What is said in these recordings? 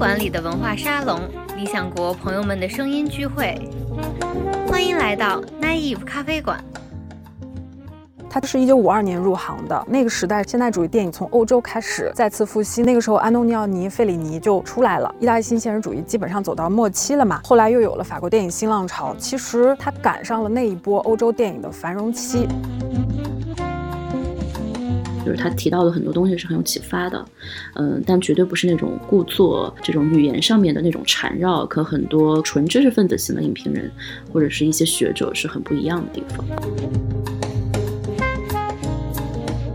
馆里的文化沙龙，理想国朋友们的声音聚会。欢迎来到 Naive 咖啡馆。他是一九五二年入行的，那个时代现代主义电影从欧洲开始再次复兴，那个时候安东尼奥尼、费里尼就出来了，意大利新现实主义基本上走到末期了嘛。后来又有了法国电影新浪潮，其实他赶上了那一波欧洲电影的繁荣期。就是他提到的很多东西是很有启发的，嗯，但绝对不是那种故作这种语言上面的那种缠绕，和很多纯知识分子型的影评人或者是一些学者是很不一样的地方。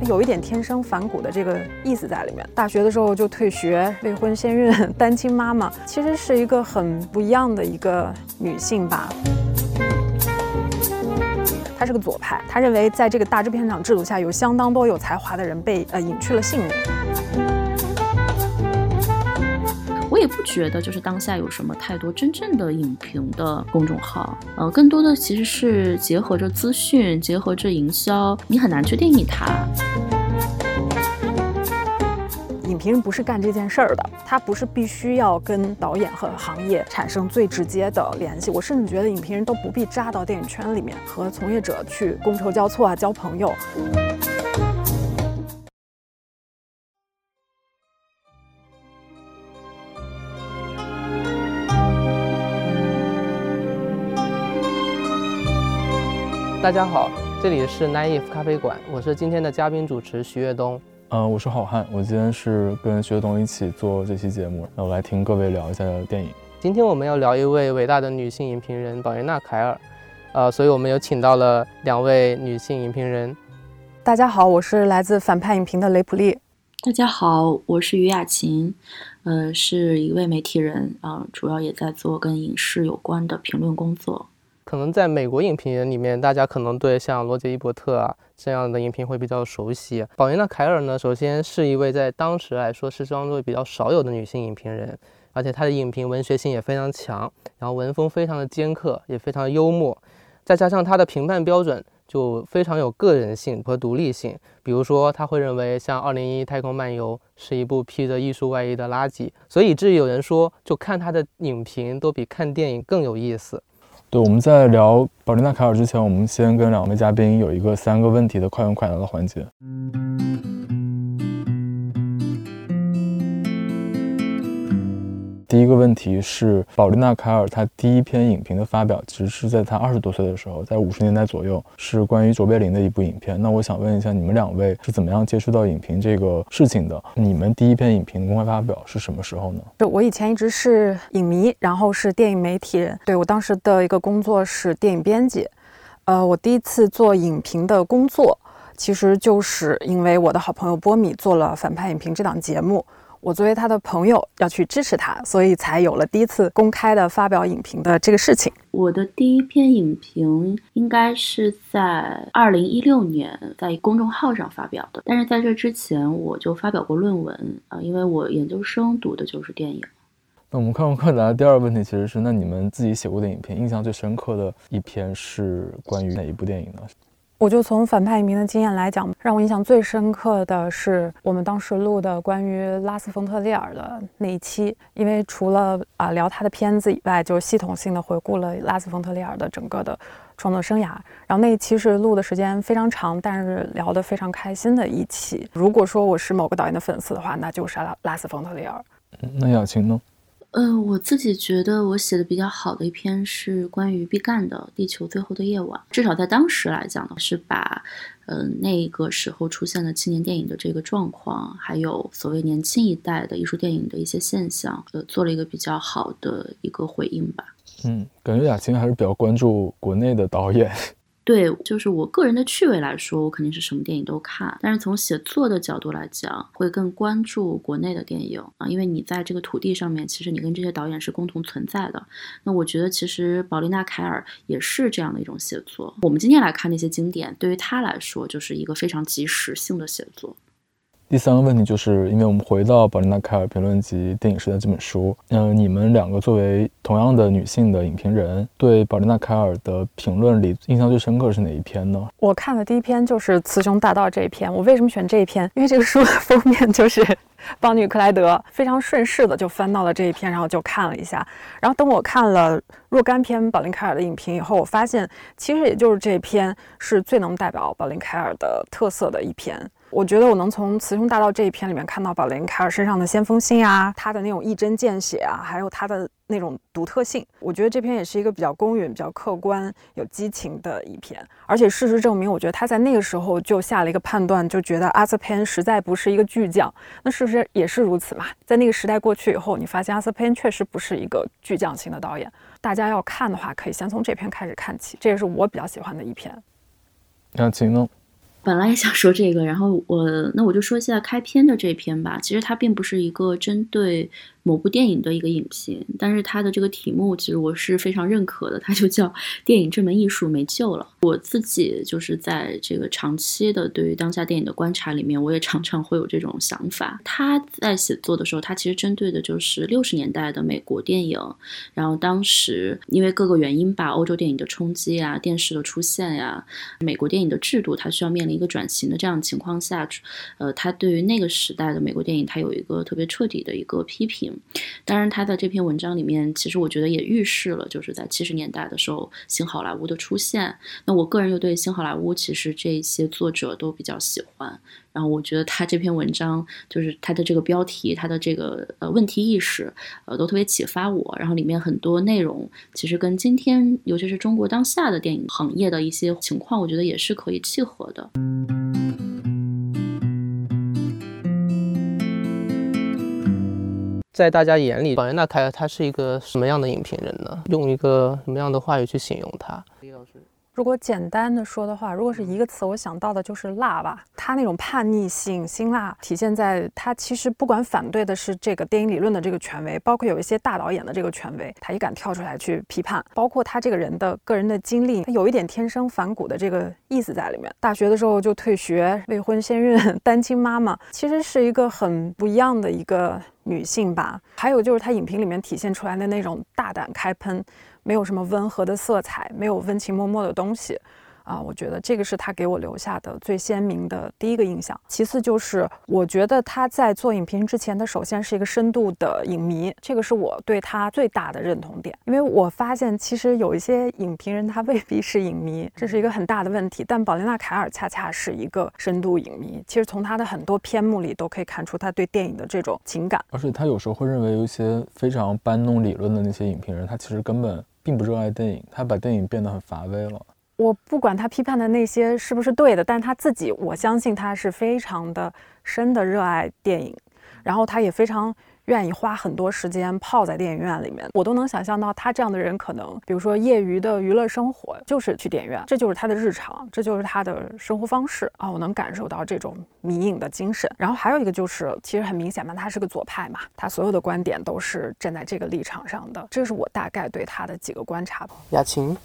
有一点天生反骨的这个意思在里面。大学的时候就退学，未婚先孕，单亲妈妈，其实是一个很不一样的一个女性吧。他是个左派，他认为在这个大制片厂制度下，有相当多有才华的人被呃隐去了性命。我也不觉得就是当下有什么太多真正的影评的公众号，呃，更多的其实是结合着资讯，结合着营销，你很难去定义它。影评人不是干这件事儿的，他不是必须要跟导演和行业产生最直接的联系。我甚至觉得影评人都不必扎到电影圈里面，和从业者去觥筹交错啊，交朋友。大家好，这里是 Naive 咖啡馆，我是今天的嘉宾主持徐跃东。嗯，我是好汉，我今天是跟徐跃东一起做这期节目，那我来听各位聊一下电影。今天我们要聊一位伟大的女性影评人宝莲娜·凯尔，呃，所以我们有请到了两位女性影评人。大家好，我是来自反派影评的雷普利。大家好，我是于雅琴，呃，是一位媒体人，啊，主要也在做跟影视有关的评论工作。可能在美国影评人里面，大家可能对像罗杰·伊伯特啊这样的影评会比较熟悉。宝莲娜·凯尔呢，首先是一位在当时来说是相对比较少有的女性影评人，而且她的影评文学性也非常强，然后文风非常的尖刻，也非常幽默，再加上她的评判标准就非常有个人性和独立性。比如说，他会认为像《二零一太空漫游》是一部披着艺术外衣的垃圾，所以以至于有人说，就看他的影评都比看电影更有意思。对，我们在聊宝琳娜·凯尔之前，我们先跟两位嘉宾有一个三个问题的快问快答的环节。第一个问题是，宝丽娜·凯尔她第一篇影评的发表，其实是在她二十多岁的时候，在五十年代左右，是关于卓别林的一部影片。那我想问一下，你们两位是怎么样接触到影评这个事情的？你们第一篇影评公开发表是什么时候呢？就我以前一直是影迷，然后是电影媒体人。对我当时的一个工作是电影编辑。呃，我第一次做影评的工作，其实就是因为我的好朋友波米做了《反派影评》这档节目。我作为他的朋友要去支持他，所以才有了第一次公开的发表影评的这个事情。我的第一篇影评应该是在二零一六年在公众号上发表的，但是在这之前我就发表过论文啊，因为我研究生读的就是电影。那我们看快答的第二个问题其实是：那你们自己写过的影评，印象最深刻的一篇是关于哪一部电影呢？我就从反派影评的经验来讲，让我印象最深刻的是我们当时录的关于拉斯冯特利尔的那一期，因为除了啊聊他的片子以外，就系统性的回顾了拉斯冯特利尔的整个的创作生涯。然后那一期是录的时间非常长，但是聊得非常开心的一期。如果说我是某个导演的粉丝的话，那就是拉拉斯冯特利尔。那雅琴呢？嗯，我自己觉得我写的比较好的一篇是关于毕赣的《地球最后的夜晚》，至少在当时来讲呢，是把，嗯，那个时候出现的青年电影的这个状况，还有所谓年轻一代的艺术电影的一些现象，呃，做了一个比较好的一个回应吧。嗯，感觉雅琴还是比较关注国内的导演。对，就是我个人的趣味来说，我肯定是什么电影都看。但是从写作的角度来讲，会更关注国内的电影啊，因为你在这个土地上面，其实你跟这些导演是共同存在的。那我觉得，其实宝丽娜·凯尔也是这样的一种写作。我们今天来看那些经典，对于他来说，就是一个非常及时性的写作。第三个问题就是因为我们回到宝琳娜·凯尔评论集《电影时代》这本书，嗯，你们两个作为同样的女性的影评人，对宝琳娜·凯尔的评论里印象最深刻是哪一篇呢？我看的第一篇就是《雌雄大盗》这一篇。我为什么选这一篇？因为这个书的封面就是邦女克莱德，非常顺势的就翻到了这一篇，然后就看了一下。然后等我看了若干篇宝琳·凯尔的影评以后，我发现其实也就是这篇是最能代表宝琳·凯尔的特色的一篇。我觉得我能从《雌雄大盗》这一篇里面看到宝琳·凯尔身上的先锋性啊，他的那种一针见血啊，还有他的那种独特性。我觉得这篇也是一个比较公允、比较客观、有激情的一篇。而且事实证明，我觉得他在那个时候就下了一个判断，就觉得阿瑟潘实在不是一个巨匠。那事实也是如此嘛？在那个时代过去以后，你发现阿瑟潘确实不是一个巨匠型的导演。大家要看的话，可以先从这篇开始看起，这也是我比较喜欢的一篇。那秦呢？本来也想说这个，然后我那我就说一下开篇的这篇吧。其实它并不是一个针对。某部电影的一个影评，但是它的这个题目其实我是非常认可的，它就叫“电影这门艺术没救了”。我自己就是在这个长期的对于当下电影的观察里面，我也常常会有这种想法。他在写作的时候，他其实针对的就是六十年代的美国电影，然后当时因为各个原因吧，欧洲电影的冲击啊，电视的出现呀，美国电影的制度它需要面临一个转型的这样情况下，呃，他对于那个时代的美国电影，他有一个特别彻底的一个批评。当然，他在这篇文章里面，其实我觉得也预示了，就是在七十年代的时候，新好莱坞的出现。那我个人又对新好莱坞其实这些作者都比较喜欢。然后我觉得他这篇文章，就是他的这个标题，他的这个呃问题意识，呃，都特别启发我。然后里面很多内容，其实跟今天，尤其是中国当下的电影行业的一些情况，我觉得也是可以契合的。在大家眼里，宝莲娜·凯尔她是一个什么样的影评人呢？用一个什么样的话语去形容她？李老师。如果简单的说的话，如果是一个词，我想到的就是辣吧。他那种叛逆性、辛辣，体现在他其实不管反对的是这个电影理论的这个权威，包括有一些大导演的这个权威，他也敢跳出来去批判。包括他这个人的个人的经历，他有一点天生反骨的这个意思在里面。大学的时候就退学，未婚先孕，单亲妈妈，其实是一个很不一样的一个女性吧。还有就是他影评里面体现出来的那种大胆开喷。没有什么温和的色彩，没有温情脉脉的东西。啊，我觉得这个是他给我留下的最鲜明的第一个印象。其次就是，我觉得他在做影评之前，他首先是一个深度的影迷，这个是我对他最大的认同点。因为我发现，其实有一些影评人他未必是影迷，这是一个很大的问题。但宝莲娜·凯尔恰恰是一个深度影迷。其实从他的很多篇目里都可以看出他对电影的这种情感。而且他有时候会认为，有一些非常搬弄理论的那些影评人，他其实根本并不热爱电影，他把电影变得很乏味了。我不管他批判的那些是不是对的，但他自己，我相信他是非常的深的热爱电影，然后他也非常愿意花很多时间泡在电影院里面。我都能想象到他这样的人，可能比如说业余的娱乐生活就是去电影院，这就是他的日常，这就是他的生活方式啊！我能感受到这种迷影的精神。然后还有一个就是，其实很明显嘛，他是个左派嘛，他所有的观点都是站在这个立场上的。这是我大概对他的几个观察吧。雅琴。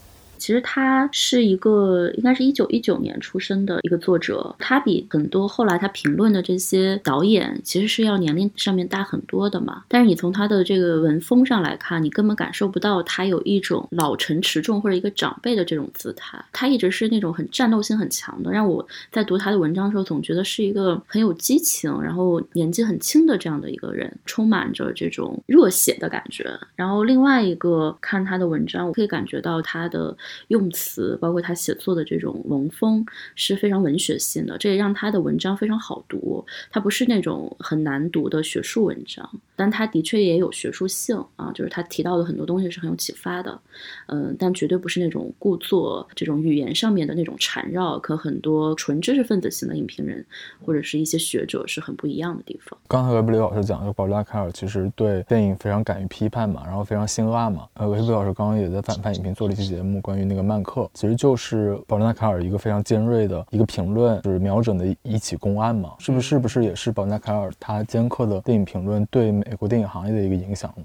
其实他是一个，应该是一九一九年出生的一个作者。他比很多后来他评论的这些导演，其实是要年龄上面大很多的嘛。但是你从他的这个文风上来看，你根本感受不到他有一种老成持重或者一个长辈的这种姿态。他一直是那种很战斗性很强的，让我在读他的文章的时候，总觉得是一个很有激情，然后年纪很轻的这样的一个人，充满着这种热血的感觉。然后另外一个看他的文章，我可以感觉到他的。用词包括他写作的这种文风是非常文学性的，这也让他的文章非常好读。他不是那种很难读的学术文章，但他的确也有学术性啊，就是他提到的很多东西是很有启发的。嗯，但绝对不是那种故作这种语言上面的那种缠绕，和很多纯知识分子型的影评人或者是一些学者是很不一样的地方。刚才维布里老师讲，就保罗·拉凯尔其实对电影非常敢于批判嘛，然后非常辛辣嘛。呃，维布里老师刚刚也在反派影评做了一期节目，关于那个。曼克其实就是保罗·纳凯尔一个非常尖锐的一个评论，就是瞄准的一起公案嘛，是不是？不是也是保罗·纳凯尔他尖刻的电影评论对美国电影行业的一个影响呢？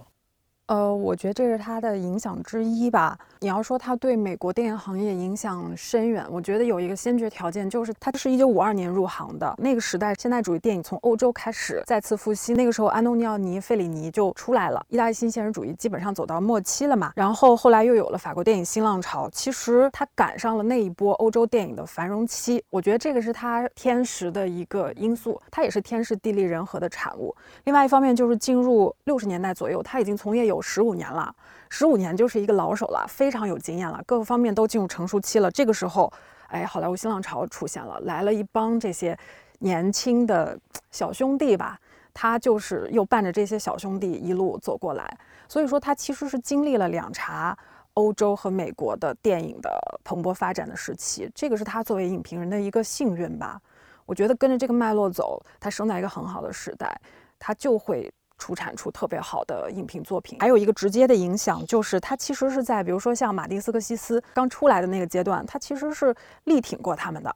呃，我觉得这是他的影响之一吧。你要说他对美国电影行业影响深远，我觉得有一个先决条件，就是他是一九五二年入行的。那个时代，现代主义电影从欧洲开始再次复兴。那个时候，安东尼奥尼·费里尼就出来了，意大利新现实主义基本上走到末期了嘛。然后后来又有了法国电影新浪潮，其实他赶上了那一波欧洲电影的繁荣期。我觉得这个是他天时的一个因素，他也是天时地利人和的产物。另外一方面就是进入六十年代左右，他已经从业有有十五年了。十五年就是一个老手了，非常有经验了，各个方面都进入成熟期了。这个时候，哎，好莱坞新浪潮出现了，来了一帮这些年轻的小兄弟吧，他就是又伴着这些小兄弟一路走过来。所以说，他其实是经历了两茬欧洲和美国的电影的蓬勃发展的时期，这个是他作为影评人的一个幸运吧。我觉得跟着这个脉络走，他生在一个很好的时代，他就会。出产出特别好的影评作品，还有一个直接的影响就是，他其实是在比如说像马丁斯科西斯刚出来的那个阶段，他其实是力挺过他们的，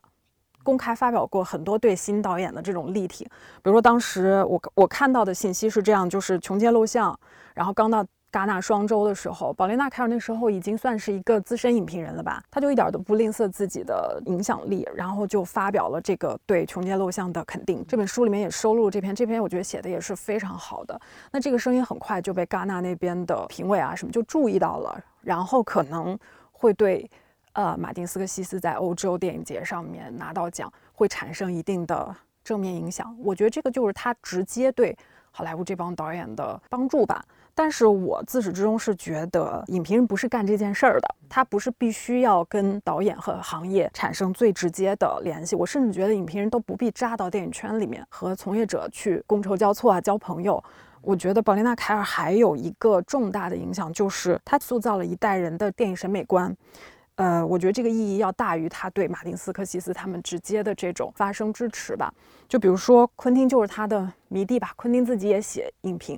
公开发表过很多对新导演的这种力挺。比如说当时我我看到的信息是这样，就是《穷街陋巷》，然后刚到。戛纳双周的时候，宝莲娜·凯尔那时候已经算是一个资深影评人了吧？他就一点都不吝啬自己的影响力，然后就发表了这个对《穷街录像》的肯定。这本书里面也收录了这篇，这篇我觉得写的也是非常好的。那这个声音很快就被戛纳那边的评委啊什么就注意到了，然后可能会对呃马丁斯科西斯在欧洲电影节上面拿到奖会产生一定的正面影响。我觉得这个就是他直接对好莱坞这帮导演的帮助吧。但是我自始至终是觉得，影评人不是干这件事儿的，他不是必须要跟导演和行业产生最直接的联系。我甚至觉得，影评人都不必扎到电影圈里面和从业者去觥筹交错啊，交朋友。我觉得宝莲娜·凯尔还有一个重大的影响，就是他塑造了一代人的电影审美观。呃，我觉得这个意义要大于他对马丁斯科西斯他们直接的这种发声支持吧。就比如说，昆汀就是他的迷弟吧，昆汀自己也写影评。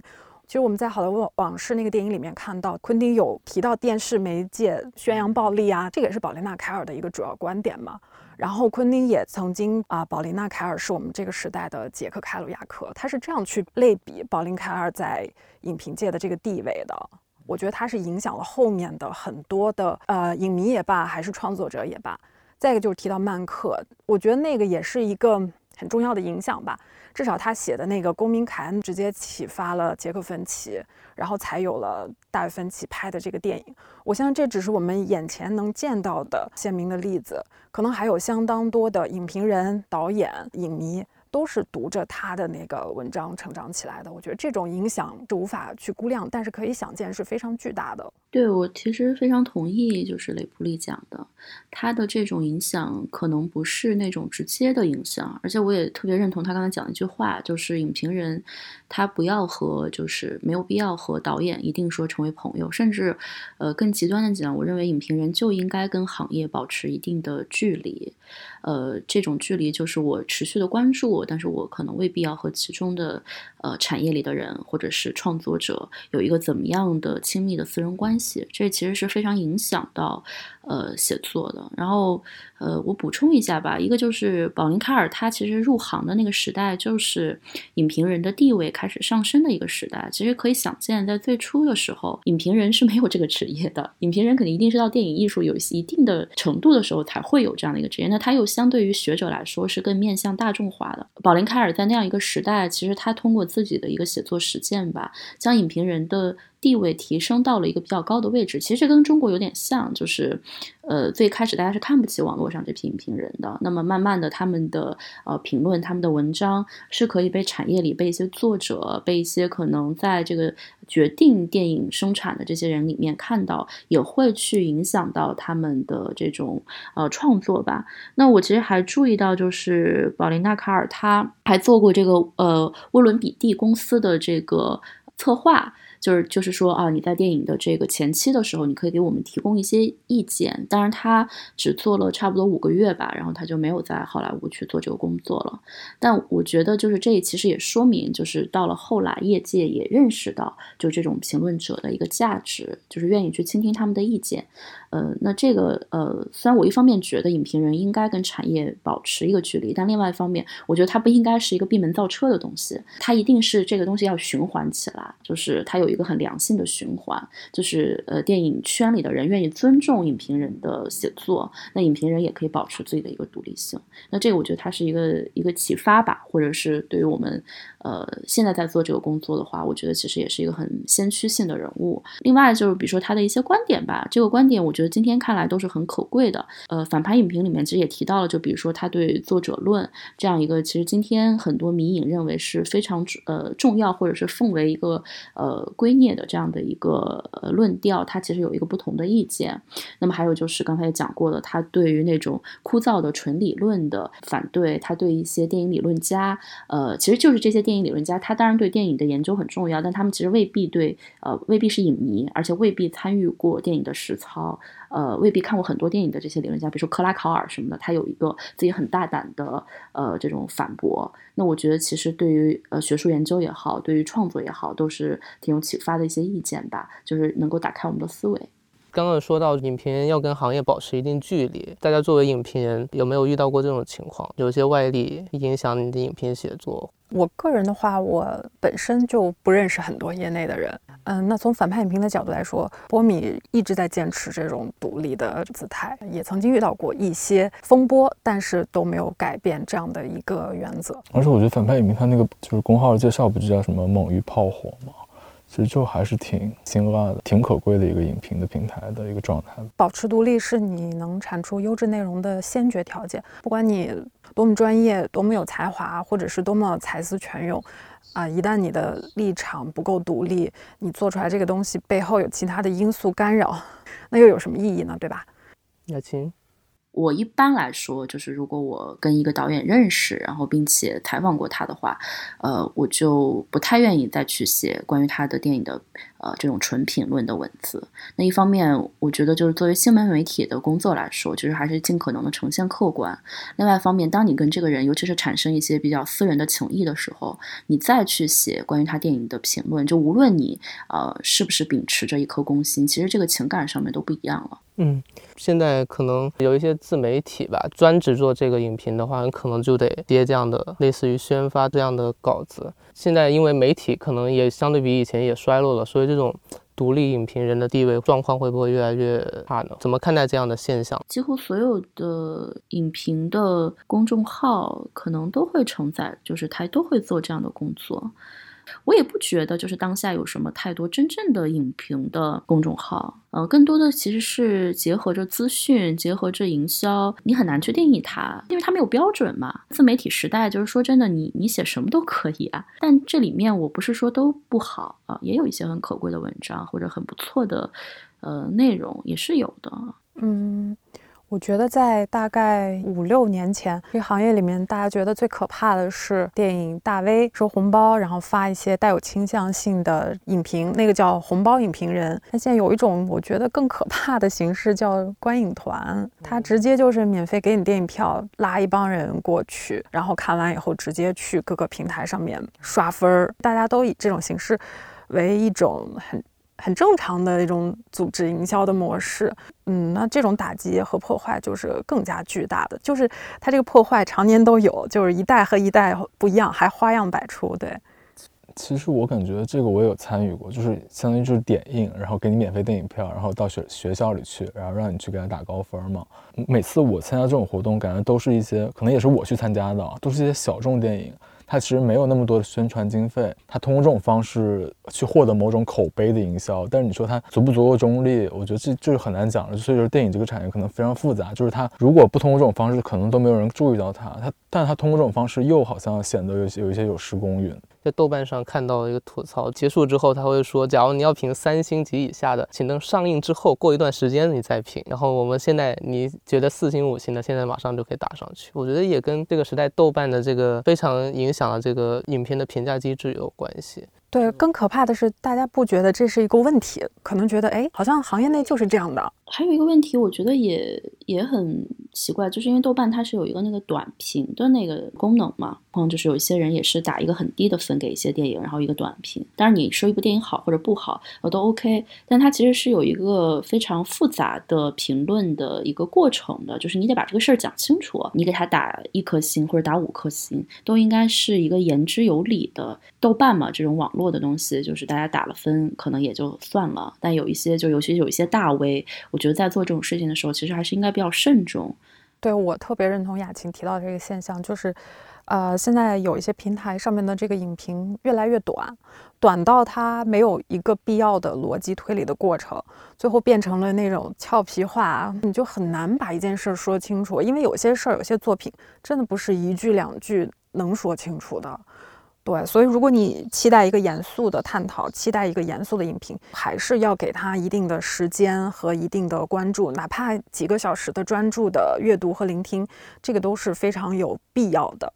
其实我们在《好莱坞往事》那个电影里面看到，昆汀有提到电视媒介宣扬暴力啊，这个也是宝琳娜·凯尔的一个主要观点嘛。然后昆汀也曾经啊，宝琳娜·凯尔是我们这个时代的杰克·凯鲁亚克，他是这样去类比宝琳·凯尔在影评界的这个地位的。我觉得他是影响了后面的很多的呃影迷也罢，还是创作者也罢。再一个就是提到曼克，我觉得那个也是一个很重要的影响吧。至少他写的那个《公民凯恩》直接启发了杰克·芬奇，然后才有了大卫·芬奇拍的这个电影。我相信这只是我们眼前能见到的鲜明的例子，可能还有相当多的影评人、导演、影迷。都是读着他的那个文章成长起来的，我觉得这种影响是无法去估量，但是可以想见是非常巨大的。对我其实非常同意，就是雷普利讲的，他的这种影响可能不是那种直接的影响，而且我也特别认同他刚才讲的一句话，就是影评人他不要和就是没有必要和导演一定说成为朋友，甚至呃更极端的讲，我认为影评人就应该跟行业保持一定的距离。呃，这种距离就是我持续的关注，但是我可能未必要和其中的呃产业里的人或者是创作者有一个怎么样的亲密的私人关系，这其实是非常影响到呃写作的。然后呃，我补充一下吧，一个就是宝林卡尔他其实入行的那个时代，就是影评人的地位开始上升的一个时代。其实可以想见，在最初的时候，影评人是没有这个职业的，影评人肯定一定是到电影艺术有一定的程度的时候才会有这样的一个职业。那他又相对于学者来说是更面向大众化的。宝林·凯尔在那样一个时代，其实他通过自己的一个写作实践吧，将影评人的。地位提升到了一个比较高的位置，其实跟中国有点像，就是，呃，最开始大家是看不起网络上这批影评人的，那么慢慢的，他们的呃评论、他们的文章是可以被产业里被一些作者、被一些可能在这个决定电影生产的这些人里面看到，也会去影响到他们的这种呃创作吧。那我其实还注意到，就是宝琳娜·卡尔他还做过这个呃沃伦比蒂公司的这个策划。就是就是说啊，你在电影的这个前期的时候，你可以给我们提供一些意见。当然，他只做了差不多五个月吧，然后他就没有在好莱坞去做这个工作了。但我觉得，就是这其实也说明，就是到了后来，业界也认识到，就这种评论者的一个价值，就是愿意去倾听他们的意见。呃，那这个呃，虽然我一方面觉得影评人应该跟产业保持一个距离，但另外一方面，我觉得它不应该是一个闭门造车的东西，它一定是这个东西要循环起来，就是它有。一个很良性的循环，就是呃电影圈里的人愿意尊重影评人的写作，那影评人也可以保持自己的一个独立性。那这个我觉得它是一个一个启发吧，或者是对于我们呃现在在做这个工作的话，我觉得其实也是一个很先驱性的人物。另外就是比如说他的一些观点吧，这个观点我觉得今天看来都是很可贵的。呃，反派影评里面其实也提到了，就比如说他对作者论这样一个，其实今天很多迷影认为是非常呃重要，或者是奉为一个呃圭臬的这样的一个呃论调，他其实有一个不同的意见。那么还有就是刚才也讲过了，他对于那种枯燥的纯理论的反对，他对一些电影理论家，呃，其实就是这些电影理论家，他当然对电影的研究很重要，但他们其实未必对呃未必是影迷，而且未必参与过电影的实操。呃，未必看过很多电影的这些理论家，比如说克拉考尔什么的，他有一个自己很大胆的呃这种反驳。那我觉得其实对于呃学术研究也好，对于创作也好，都是挺有启发的一些意见吧，就是能够打开我们的思维。刚刚说到影评人要跟行业保持一定距离，大家作为影评人有没有遇到过这种情况？有些外力影响你的影评写作？我个人的话，我本身就不认识很多业内的人。嗯，那从反派影评的角度来说，波米一直在坚持这种独立的姿态，也曾经遇到过一些风波，但是都没有改变这样的一个原则。而且我觉得反派影评他那个就是公号介绍不就叫什么“猛于炮火”吗？其实就还是挺辛辣的，挺可贵的一个影评的平台的一个状态。保持独立是你能产出优质内容的先决条件，不管你多么专业、多么有才华，或者是多么才思泉涌。啊，一旦你的立场不够独立，你做出来这个东西背后有其他的因素干扰，那又有什么意义呢？对吧？雅琴，我一般来说，就是如果我跟一个导演认识，然后并且采访过他的话，呃，我就不太愿意再去写关于他的电影的。呃，这种纯评论的文字，那一方面，我觉得就是作为新闻媒体的工作来说，就是还是尽可能的呈现客观。另外一方面，当你跟这个人，尤其是产生一些比较私人的情谊的时候，你再去写关于他电影的评论，就无论你呃是不是秉持着一颗公心，其实这个情感上面都不一样了。嗯，现在可能有一些自媒体吧，专职做这个影评的话，可能就得接这样的类似于宣发这样的稿子。现在因为媒体可能也相对比以前也衰落了，所以这种独立影评人的地位状况会不会越来越差呢？怎么看待这样的现象？几乎所有的影评的公众号可能都会承载，就是他都会做这样的工作。我也不觉得，就是当下有什么太多真正的影评的公众号，呃，更多的其实是结合着资讯，结合着营销，你很难去定义它，因为它没有标准嘛。自媒体时代，就是说真的，你你写什么都可以啊。但这里面我不是说都不好啊，也有一些很可贵的文章或者很不错的，呃，内容也是有的。嗯。我觉得在大概五六年前，这个行业里面，大家觉得最可怕的是电影大 V 收红包，然后发一些带有倾向性的影评，那个叫红包影评人。那现在有一种我觉得更可怕的形式叫观影团，他直接就是免费给你电影票，拉一帮人过去，然后看完以后直接去各个平台上面刷分儿。大家都以这种形式为一种很。很正常的一种组织营销的模式，嗯，那这种打击和破坏就是更加巨大的，就是它这个破坏常年都有，就是一代和一代不一样，还花样百出。对，其实我感觉这个我有参与过，就是相当于就是点映，然后给你免费电影票，然后到学学校里去，然后让你去给他打高分嘛。每次我参加这种活动，感觉都是一些可能也是我去参加的，都是一些小众电影。它其实没有那么多的宣传经费，它通过这种方式去获得某种口碑的营销。但是你说它足不足够中立，我觉得这就是很难讲了。所以就是电影这个产业可能非常复杂，就是它如果不通过这种方式，可能都没有人注意到它。它，但它通过这种方式又好像显得有些有一些有失公允。在豆瓣上看到一个吐槽，结束之后他会说：“假如你要评三星级以下的，请等上映之后过一段时间你再评。”然后我们现在你觉得四星五星的，现在马上就可以打上去。我觉得也跟这个时代豆瓣的这个非常影响了这个影片的评价机制有关系。对，更可怕的是大家不觉得这是一个问题，可能觉得哎，好像行业内就是这样的。还有一个问题，我觉得也也很奇怪，就是因为豆瓣它是有一个那个短评的那个功能嘛，然后就是有一些人也是打一个很低的分给一些电影，然后一个短评。当然你说一部电影好或者不好，我都 OK，但它其实是有一个非常复杂的评论的一个过程的，就是你得把这个事儿讲清楚，你给他打一颗星或者打五颗星，都应该是一个言之有理的。豆瓣嘛，这种网络的东西，就是大家打了分可能也就算了，但有一些就尤其有一些大 V，我。觉得在做这种事情的时候，其实还是应该比较慎重。对我特别认同雅琴提到的这个现象，就是，呃，现在有一些平台上面的这个影评越来越短，短到它没有一个必要的逻辑推理的过程，最后变成了那种俏皮话，你就很难把一件事说清楚。因为有些事儿、有些作品真的不是一句两句能说清楚的。对，所以如果你期待一个严肃的探讨，期待一个严肃的影评，还是要给他一定的时间和一定的关注，哪怕几个小时的专注的阅读和聆听，这个都是非常有必要的。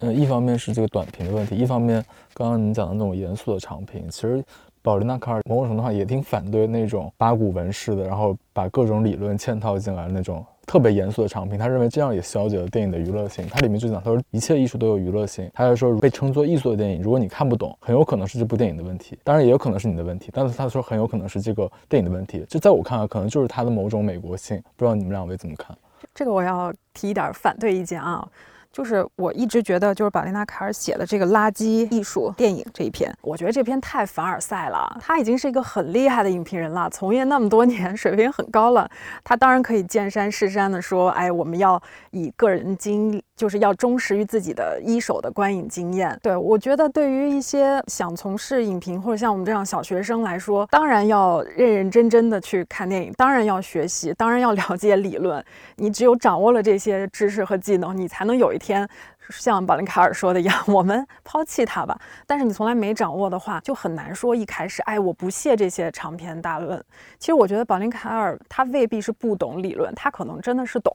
嗯，一方面是这个短评的问题，一方面刚刚您讲的那种严肃的长评，其实宝丽娜·卡尔某种程度上也挺反对那种八股文式的，然后把各种理论嵌套进来的那种。特别严肃的长评，他认为这样也消解了电影的娱乐性。它里面就讲，他说一切艺术都有娱乐性。他还说，被称作艺术的电影，如果你看不懂，很有可能是这部电影的问题，当然也有可能是你的问题。但是他说很有可能是这个电影的问题。就在我看来，可能就是它的某种美国性。不知道你们两位怎么看？这个我要提一点反对意见啊。就是我一直觉得，就是宝丽娜·卡尔写的这个垃圾艺术电影这一篇，我觉得这篇太凡尔赛了。他已经是一个很厉害的影评人了，从业那么多年，水平很高了。他当然可以见山是山的说，哎，我们要以个人经历，就是要忠实于自己的一手的观影经验。对我觉得，对于一些想从事影评或者像我们这样小学生来说，当然要认认真真的去看电影，当然要学习，当然要了解理论。你只有掌握了这些知识和技能，你才能有一。天像宝林卡尔说的一样，我们抛弃它吧。但是你从来没掌握的话，就很难说一开始，哎，我不屑这些长篇大论。其实我觉得宝林卡尔他未必是不懂理论，他可能真的是懂，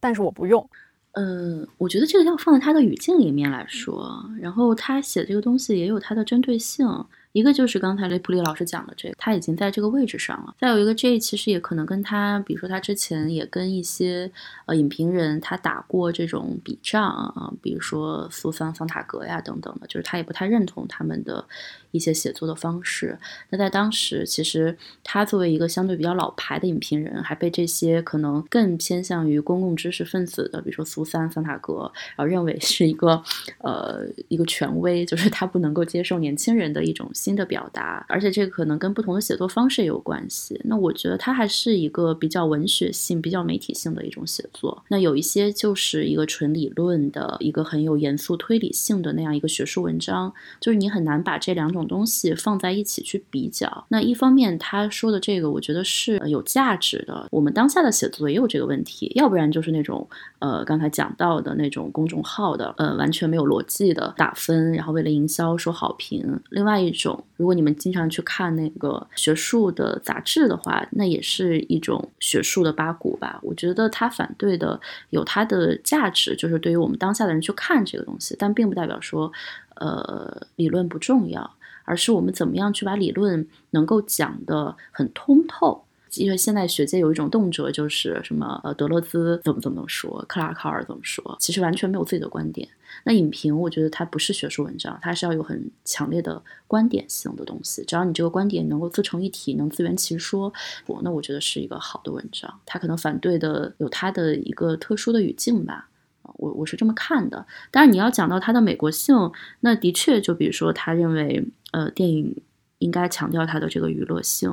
但是我不用。嗯，我觉得这个要放在他的语境里面来说，然后他写这个东西也有它的针对性。一个就是刚才雷普利老师讲的这个，他已经在这个位置上了。再有一个，这其实也可能跟他，比如说他之前也跟一些呃影评人他打过这种笔仗啊，比如说苏桑桑塔格呀等等的，就是他也不太认同他们的。一些写作的方式，那在当时，其实他作为一个相对比较老牌的影评人，还被这些可能更偏向于公共知识分子的，比如说苏三、桑塔格，然后认为是一个呃一个权威，就是他不能够接受年轻人的一种新的表达，而且这个可能跟不同的写作方式也有关系。那我觉得他还是一个比较文学性、比较媒体性的一种写作。那有一些就是一个纯理论的一个很有严肃推理性的那样一个学术文章，就是你很难把这两种。东西放在一起去比较，那一方面他说的这个，我觉得是有价值的。我们当下的写作也有这个问题，要不然就是那种呃刚才讲到的那种公众号的呃完全没有逻辑的打分，然后为了营销说好评。另外一种，如果你们经常去看那个学术的杂志的话，那也是一种学术的八股吧。我觉得他反对的有它的价值，就是对于我们当下的人去看这个东西，但并不代表说呃理论不重要。而是我们怎么样去把理论能够讲得很通透？因为现在学界有一种动辄就是什么呃德勒兹怎么怎么说，克拉考尔怎么说，其实完全没有自己的观点。那影评我觉得它不是学术文章，它是要有很强烈的观点性的东西。只要你这个观点能够自成一体，能自圆其说，我那我觉得是一个好的文章。他可能反对的有他的一个特殊的语境吧。我我是这么看的，但是你要讲到他的美国性，那的确就比如说他认为，呃，电影应该强调它的这个娱乐性，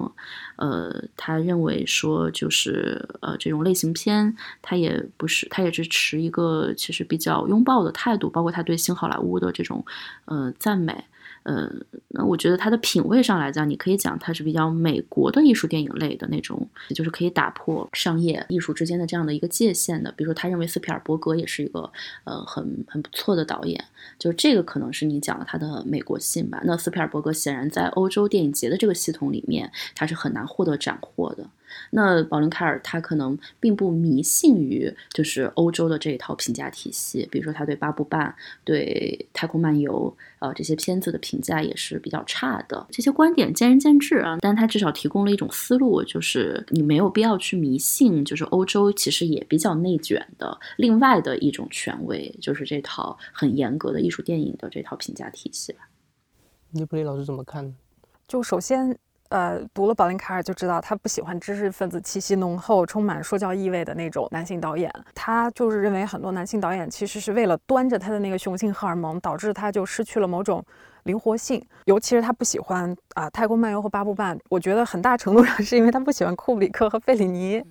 呃，他认为说就是呃这种类型片，他也不是，他也是持一个其实比较拥抱的态度，包括他对新好莱坞的这种呃赞美。呃，那我觉得他的品味上来讲，你可以讲他是比较美国的艺术电影类的那种，就是可以打破商业艺术之间的这样的一个界限的。比如说，他认为斯皮尔伯格也是一个呃很很不错的导演，就是这个可能是你讲了他的美国性吧。那斯皮尔伯格显然在欧洲。电影节的这个系统里面，他是很难获得斩获的。那保伦凯尔他可能并不迷信于就是欧洲的这一套评价体系，比如说他对八部半、对太空漫游，呃这些片子的评价也是比较差的。这些观点见仁见智啊，但他至少提供了一种思路，就是你没有必要去迷信，就是欧洲其实也比较内卷的另外的一种权威，就是这套很严格的艺术电影的这套评价体系吧。尼普利老师怎么看呢？就首先。呃，读了保林·卡尔就知道，他不喜欢知识分子气息浓厚、充满说教意味的那种男性导演。他就是认为很多男性导演其实是为了端着他的那个雄性荷尔蒙，导致他就失去了某种灵活性。尤其是他不喜欢啊《太空漫游》和《八部半》，我觉得很大程度上是因为他不喜欢库布里克和费里尼。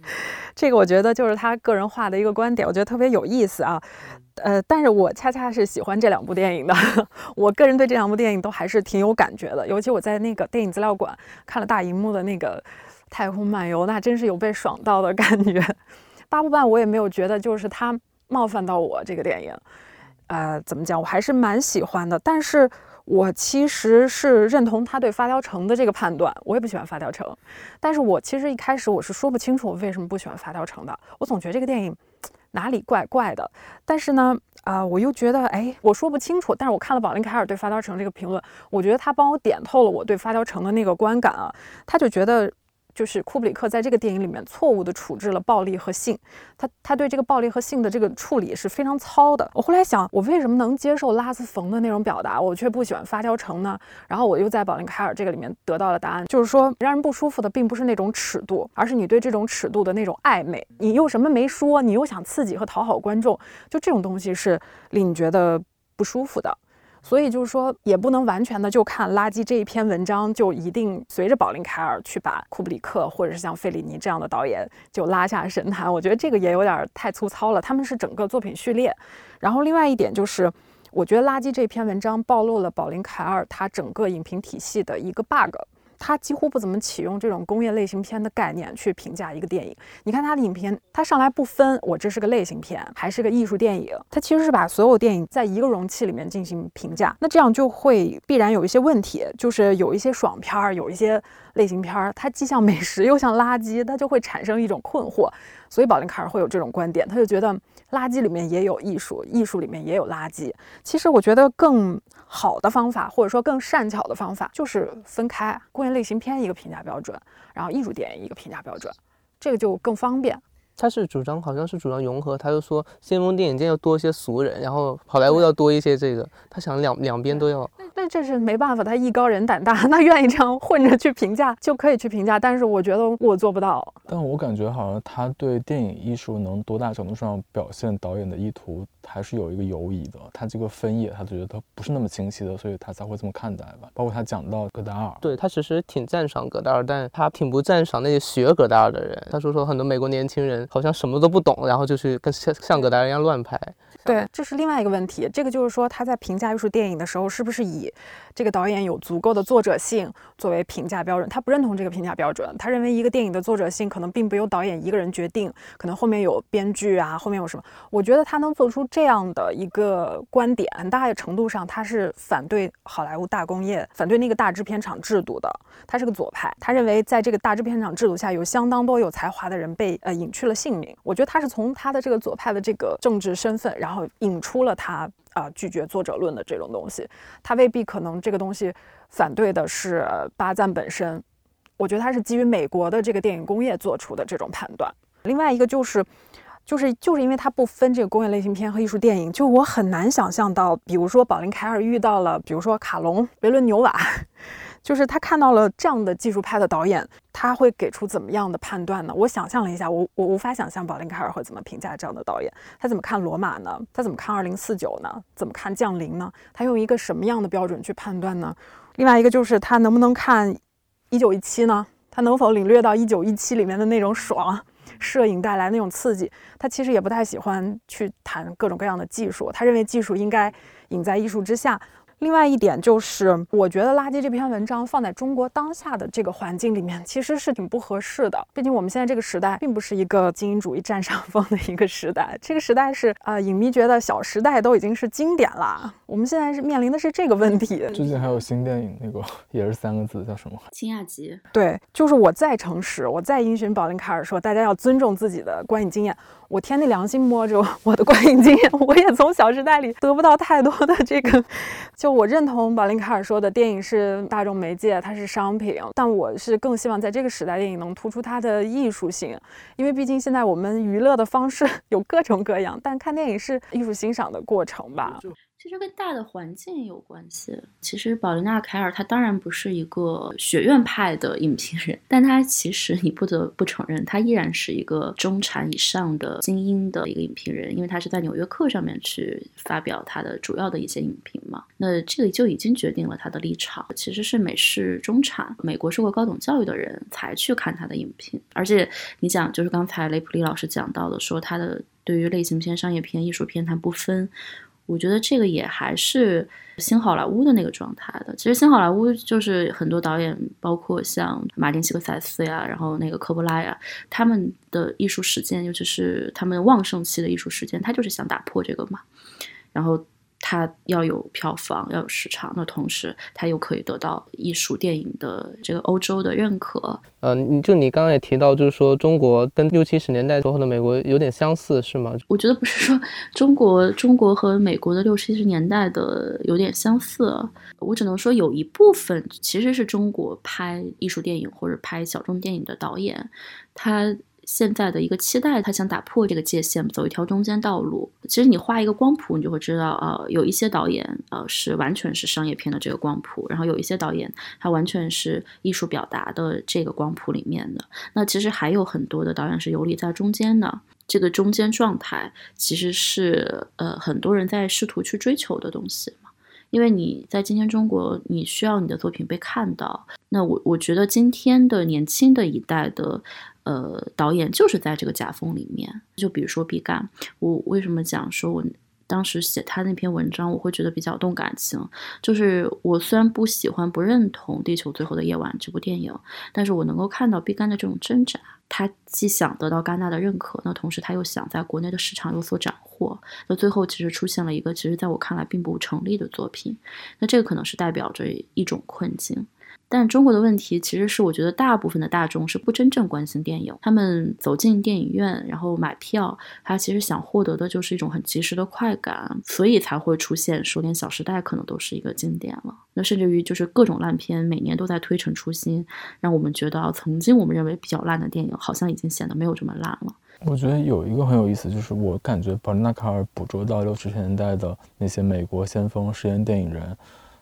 这个我觉得就是他个人化的一个观点，我觉得特别有意思啊。呃，但是我恰恰是喜欢这两部电影的。我个人对这两部电影都还是挺有感觉的，尤其我在那个电影资料馆看了大荧幕的那个《太空漫游》，那真是有被爽到的感觉。八部半我也没有觉得就是他冒犯到我这个电影。呃，怎么讲，我还是蛮喜欢的。但是我其实是认同他对发条城的这个判断，我也不喜欢发条城。但是我其实一开始我是说不清楚我为什么不喜欢发条城的，我总觉得这个电影。哪里怪怪的？但是呢，啊，我又觉得，哎，我说不清楚。但是我看了宝林凯尔对发条城这个评论，我觉得他帮我点透了我对发条城的那个观感啊，他就觉得。就是库布里克在这个电影里面错误地处置了暴力和性，他他对这个暴力和性的这个处理是非常糙的。我后来想，我为什么能接受拉斯冯的那种表达，我却不喜欢发条城呢？然后我又在保林凯尔这个里面得到了答案，就是说让人不舒服的并不是那种尺度，而是你对这种尺度的那种暧昧。你又什么没说，你又想刺激和讨好观众，就这种东西是令你觉得不舒服的。所以就是说，也不能完全的就看垃圾这一篇文章，就一定随着宝林凯尔去把库布里克或者是像费里尼这样的导演就拉下神坛。我觉得这个也有点太粗糙了。他们是整个作品序列。然后另外一点就是，我觉得垃圾这篇文章暴露了宝林凯尔他整个影评体系的一个 bug。他几乎不怎么启用这种工业类型片的概念去评价一个电影。你看他的影片，他上来不分我这是个类型片还是个艺术电影，他其实是把所有电影在一个容器里面进行评价。那这样就会必然有一些问题，就是有一些爽片儿，有一些类型片儿，它既像美食又像垃圾，它就会产生一种困惑。所以保林卡尔会有这种观点，他就觉得垃圾里面也有艺术，艺术里面也有垃圾。其实我觉得更。好的方法，或者说更善巧的方法，就是分开工业类型片一个评价标准，然后艺术点一个评价标准，这个就更方便。他是主张，好像是主张融合，他就说先锋电影界要多一些俗人，然后好莱坞要多一些这个，他想两两边都要。那这是没办法，他艺高人胆大，他愿意这样混着去评价就可以去评价，但是我觉得我做不到。但我感觉好像他对电影艺术能多大程度上表现导演的意图，还是有一个犹疑的。他这个分野，他觉得他不是那么清晰的，所以他才会这么看待吧。包括他讲到戈达尔，对他其实挺赞赏戈达尔，但他挺不赞赏那些学戈达尔的人。他说说很多美国年轻人好像什么都不懂，然后就去跟像像戈达尔一样乱拍。对，这是另外一个问题。这个就是说，他在评价艺术电影的时候，是不是以这个导演有足够的作者性作为评价标准？他不认同这个评价标准，他认为一个电影的作者性可能并不由导演一个人决定，可能后面有编剧啊，后面有什么？我觉得他能做出这样的一个观点，很大程度上他是反对好莱坞大工业，反对那个大制片厂制度的。他是个左派，他认为在这个大制片厂制度下，有相当多有才华的人被呃隐去了姓名。我觉得他是从他的这个左派的这个政治身份，然后。引出了他啊拒绝作者论的这种东西，他未必可能这个东西反对的是巴赞本身，我觉得他是基于美国的这个电影工业做出的这种判断。另外一个就是，就是就是因为他不分这个工业类型片和艺术电影，就我很难想象到，比如说宝林凯尔遇到了，比如说卡隆、维伦纽瓦。就是他看到了这样的技术派的导演，他会给出怎么样的判断呢？我想象了一下，我我无法想象保林凯尔会怎么评价这样的导演。他怎么看罗马呢？他怎么看二零四九呢？怎么看降临呢？他用一个什么样的标准去判断呢？另外一个就是他能不能看一九一七呢？他能否领略到一九一七里面的那种爽，摄影带来那种刺激？他其实也不太喜欢去谈各种各样的技术，他认为技术应该隐在艺术之下。另外一点就是，我觉得《垃圾》这篇文章放在中国当下的这个环境里面，其实是挺不合适的。毕竟我们现在这个时代，并不是一个精英主义占上风的一个时代。这个时代是啊，影迷觉得《小时代》都已经是经典了。我们现在是面临的是这个问题。最近还有新电影，那个也是三个字，叫什么？金亚集。对，就是我再诚实，我再因循宝林卡尔说，大家要尊重自己的观影经验。我天地良心摸着我的观影经验，我也从《小时代》里得不到太多的这个。就我认同宝林卡尔说的，电影是大众媒介，它是商品。但我是更希望在这个时代，电影能突出它的艺术性，因为毕竟现在我们娱乐的方式 有各种各样，但看电影是艺术欣赏的过程吧。其实跟大的环境有关系。其实宝琳娜·凯尔她当然不是一个学院派的影评人，但她其实你不得不承认，她依然是一个中产以上的精英的一个影评人，因为她是在《纽约客》上面去发表她的主要的一些影评嘛。那这个就已经决定了她的立场，其实是美式中产、美国受过高等教育的人才去看她的影评。而且你讲，就是刚才雷普利老师讲到的，说他的对于类型片、商业片、艺术片他不分。我觉得这个也还是新好莱坞的那个状态的。其实新好莱坞就是很多导演，包括像马丁·西克塞斯呀，然后那个科波拉呀，他们的艺术实践，尤其是他们旺盛期的艺术实践，他就是想打破这个嘛，然后。它要有票房，要有市场，的同时它又可以得到艺术电影的这个欧洲的认可。呃，你就你刚刚也提到，就是说中国跟六七十年代时候的美国有点相似，是吗？我觉得不是 说中国中国和美国的六七十年代的有点相似，我只能说有一部分其实是中国拍艺术电影或者拍小众电影的导演，他。现在的一个期待，他想打破这个界限，走一条中间道路。其实你画一个光谱，你就会知道，呃，有一些导演，呃，是完全是商业片的这个光谱，然后有一些导演，他完全是艺术表达的这个光谱里面的。那其实还有很多的导演是游离在中间的，这个中间状态其实是呃很多人在试图去追求的东西嘛。因为你在今天中国，你需要你的作品被看到。那我我觉得今天的年轻的一代的。呃，导演就是在这个夹缝里面。就比如说毕赣，我为什么讲说我当时写他那篇文章，我会觉得比较动感情。就是我虽然不喜欢、不认同《地球最后的夜晚》这部电影，但是我能够看到毕赣的这种挣扎。他既想得到戛纳的认可，那同时他又想在国内的市场有所斩获。那最后其实出现了一个，其实在我看来并不成立的作品。那这个可能是代表着一种困境。但中国的问题其实是，我觉得大部分的大众是不真正关心电影，他们走进电影院，然后买票，他其实想获得的就是一种很及时的快感，所以才会出现说连《小时代》可能都是一个经典了。那甚至于就是各种烂片，每年都在推陈出新，让我们觉得曾经我们认为比较烂的电影，好像已经显得没有这么烂了。我觉得有一个很有意思，就是我感觉保琳娜·卡尔捕捉到六七十年代的那些美国先锋实验电影人，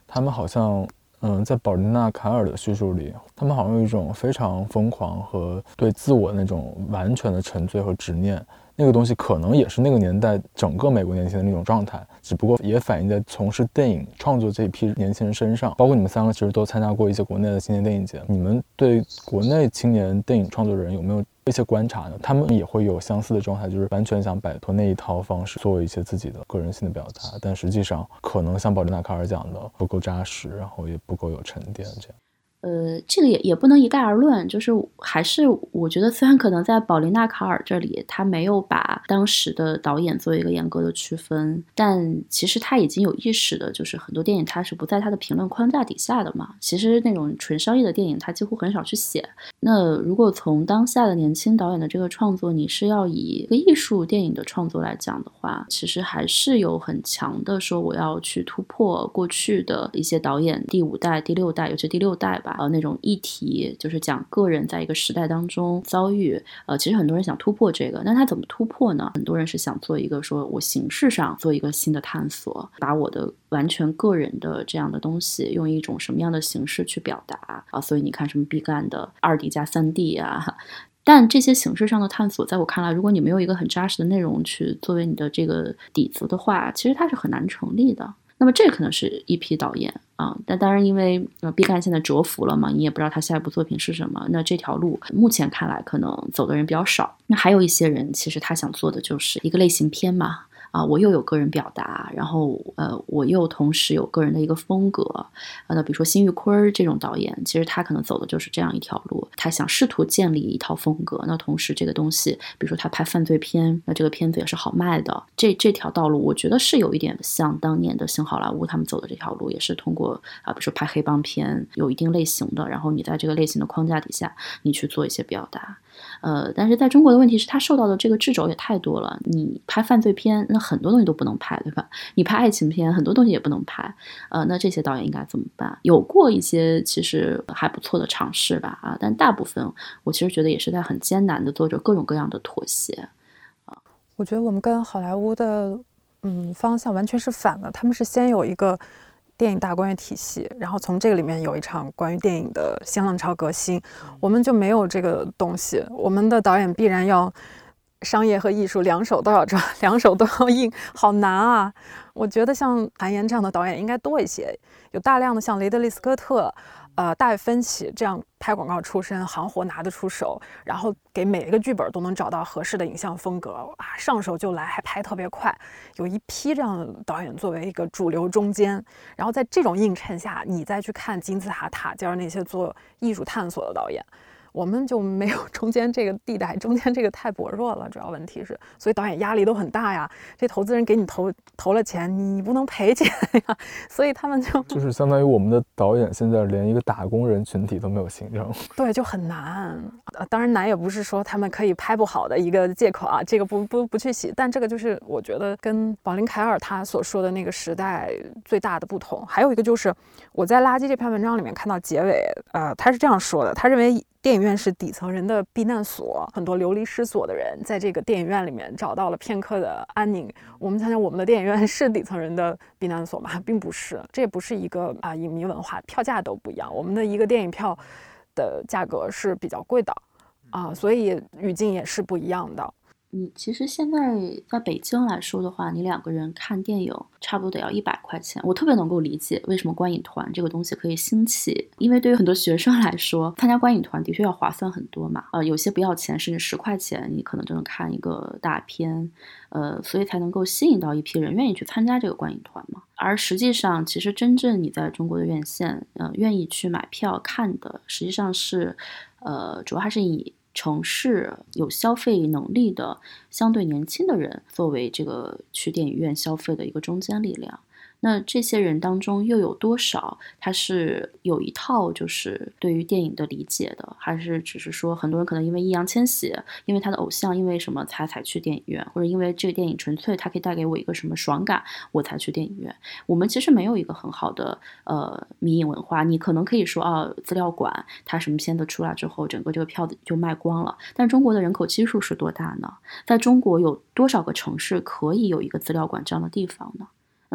他们好像。嗯，在宝琳娜·凯尔的叙述里，他们好像有一种非常疯狂和对自我那种完全的沉醉和执念。那个东西可能也是那个年代整个美国年轻人的那种状态，只不过也反映在从事电影创作这一批年轻人身上。包括你们三个其实都参加过一些国内的青年电影节，你们对国内青年电影创作人有没有？一些观察呢，他们也会有相似的状态，就是完全想摆脱那一套方式，做一些自己的个人性的表达，但实际上可能像保利纳·卡尔讲的，不够扎实，然后也不够有沉淀，这样。呃，这个也也不能一概而论，就是还是我觉得，虽然可能在保琳娜·卡尔这里，他没有把当时的导演做一个严格的区分，但其实他已经有意识的，就是很多电影他是不在他的评论框架底下的嘛。其实那种纯商业的电影，他几乎很少去写。那如果从当下的年轻导演的这个创作，你是要以一个艺术电影的创作来讲的话，其实还是有很强的说我要去突破过去的一些导演第五代、第六代，尤其第六代吧。呃，那种议题就是讲个人在一个时代当中遭遇，呃，其实很多人想突破这个，那他怎么突破呢？很多人是想做一个说我形式上做一个新的探索，把我的完全个人的这样的东西用一种什么样的形式去表达啊？所以你看什么毕赣的二 D 加三 D 啊，但这些形式上的探索，在我看来，如果你没有一个很扎实的内容去作为你的这个底子的话，其实它是很难成立的。那么这可能是一批导演啊，那当然因为呃毕赣现在蛰伏了嘛，你也不知道他下一部作品是什么。那这条路目前看来可能走的人比较少。那还有一些人，其实他想做的就是一个类型片嘛，啊，我又有个人表达，然后呃，我又同时有个人的一个风格，啊，那比如说辛玉坤这种导演，其实他可能走的就是这样一条路，他想试图建立一套风格，那同时这个东西，比如说他拍犯罪片，那这个片子也是好卖的，这这条道路，我觉得是有一点像当年的新好莱坞他们走的这条路，也是通过啊，比如说拍黑帮片，有一定类型的，然后你在这个类型的框架底下，你去做一些表达。呃，但是在中国的问题是，他受到的这个掣肘也太多了。你拍犯罪片，那很多东西都不能拍，对吧？你拍爱情片，很多东西也不能拍。呃，那这些导演应该怎么办？有过一些其实还不错的尝试吧，啊，但大部分我其实觉得也是在很艰难的做着各种各样的妥协。啊，我觉得我们跟好莱坞的嗯方向完全是反的，他们是先有一个。电影大观园体系，然后从这个里面有一场关于电影的新浪潮革新，我们就没有这个东西。我们的导演必然要商业和艺术两手都要抓，两手都要硬，好难啊！我觉得像韩延这样的导演应该多一些，有大量的像雷德利·斯科特。呃，大卫芬奇这样拍广告出身，行活拿得出手，然后给每一个剧本都能找到合适的影像风格啊，上手就来，还拍特别快。有一批这样的导演作为一个主流中间，然后在这种映衬下，你再去看金字塔塔尖那些做艺术探索的导演。我们就没有 中间这个地带，中间这个太薄弱了。主要问题是，所以导演压力都很大呀。这投资人给你投投了钱，你不能赔钱呀。所以他们就 就是相当于我们的导演现在连一个打工人群体都没有形成，对，就很难。呃，当然难也不是说他们可以拍不好的一个借口啊。这个不不不去洗，但这个就是我觉得跟宝林凯尔他所说的那个时代最大的不同。还有一个就是我在《垃圾》这篇文章里面看到结尾，呃，他是这样说的，他认为。电影院是底层人的避难所，很多流离失所的人在这个电影院里面找到了片刻的安宁。我们想想，我们的电影院是底层人的避难所吗？并不是，这也不是一个啊影迷文化，票价都不一样。我们的一个电影票的价格是比较贵的啊，所以语境也是不一样的。你其实现在在北京来说的话，你两个人看电影差不多得要一百块钱。我特别能够理解为什么观影团这个东西可以兴起，因为对于很多学生来说，参加观影团的确要划算很多嘛。呃，有些不要钱，甚至十块钱，你可能就能看一个大片，呃，所以才能够吸引到一批人愿意去参加这个观影团嘛。而实际上，其实真正你在中国的院线，呃，愿意去买票看的，实际上是，呃，主要还是以。城市有消费能力的相对年轻的人，作为这个去电影院消费的一个中坚力量。那这些人当中又有多少他是有一套就是对于电影的理解的，还是只是说很多人可能因为易烊千玺，因为他的偶像，因为什么才才去电影院，或者因为这个电影纯粹它可以带给我一个什么爽感，我才去电影院。我们其实没有一个很好的呃迷影文化，你可能可以说啊资料馆它什么片子出来之后，整个这个票子就卖光了。但中国的人口基数是多大呢？在中国有多少个城市可以有一个资料馆这样的地方呢？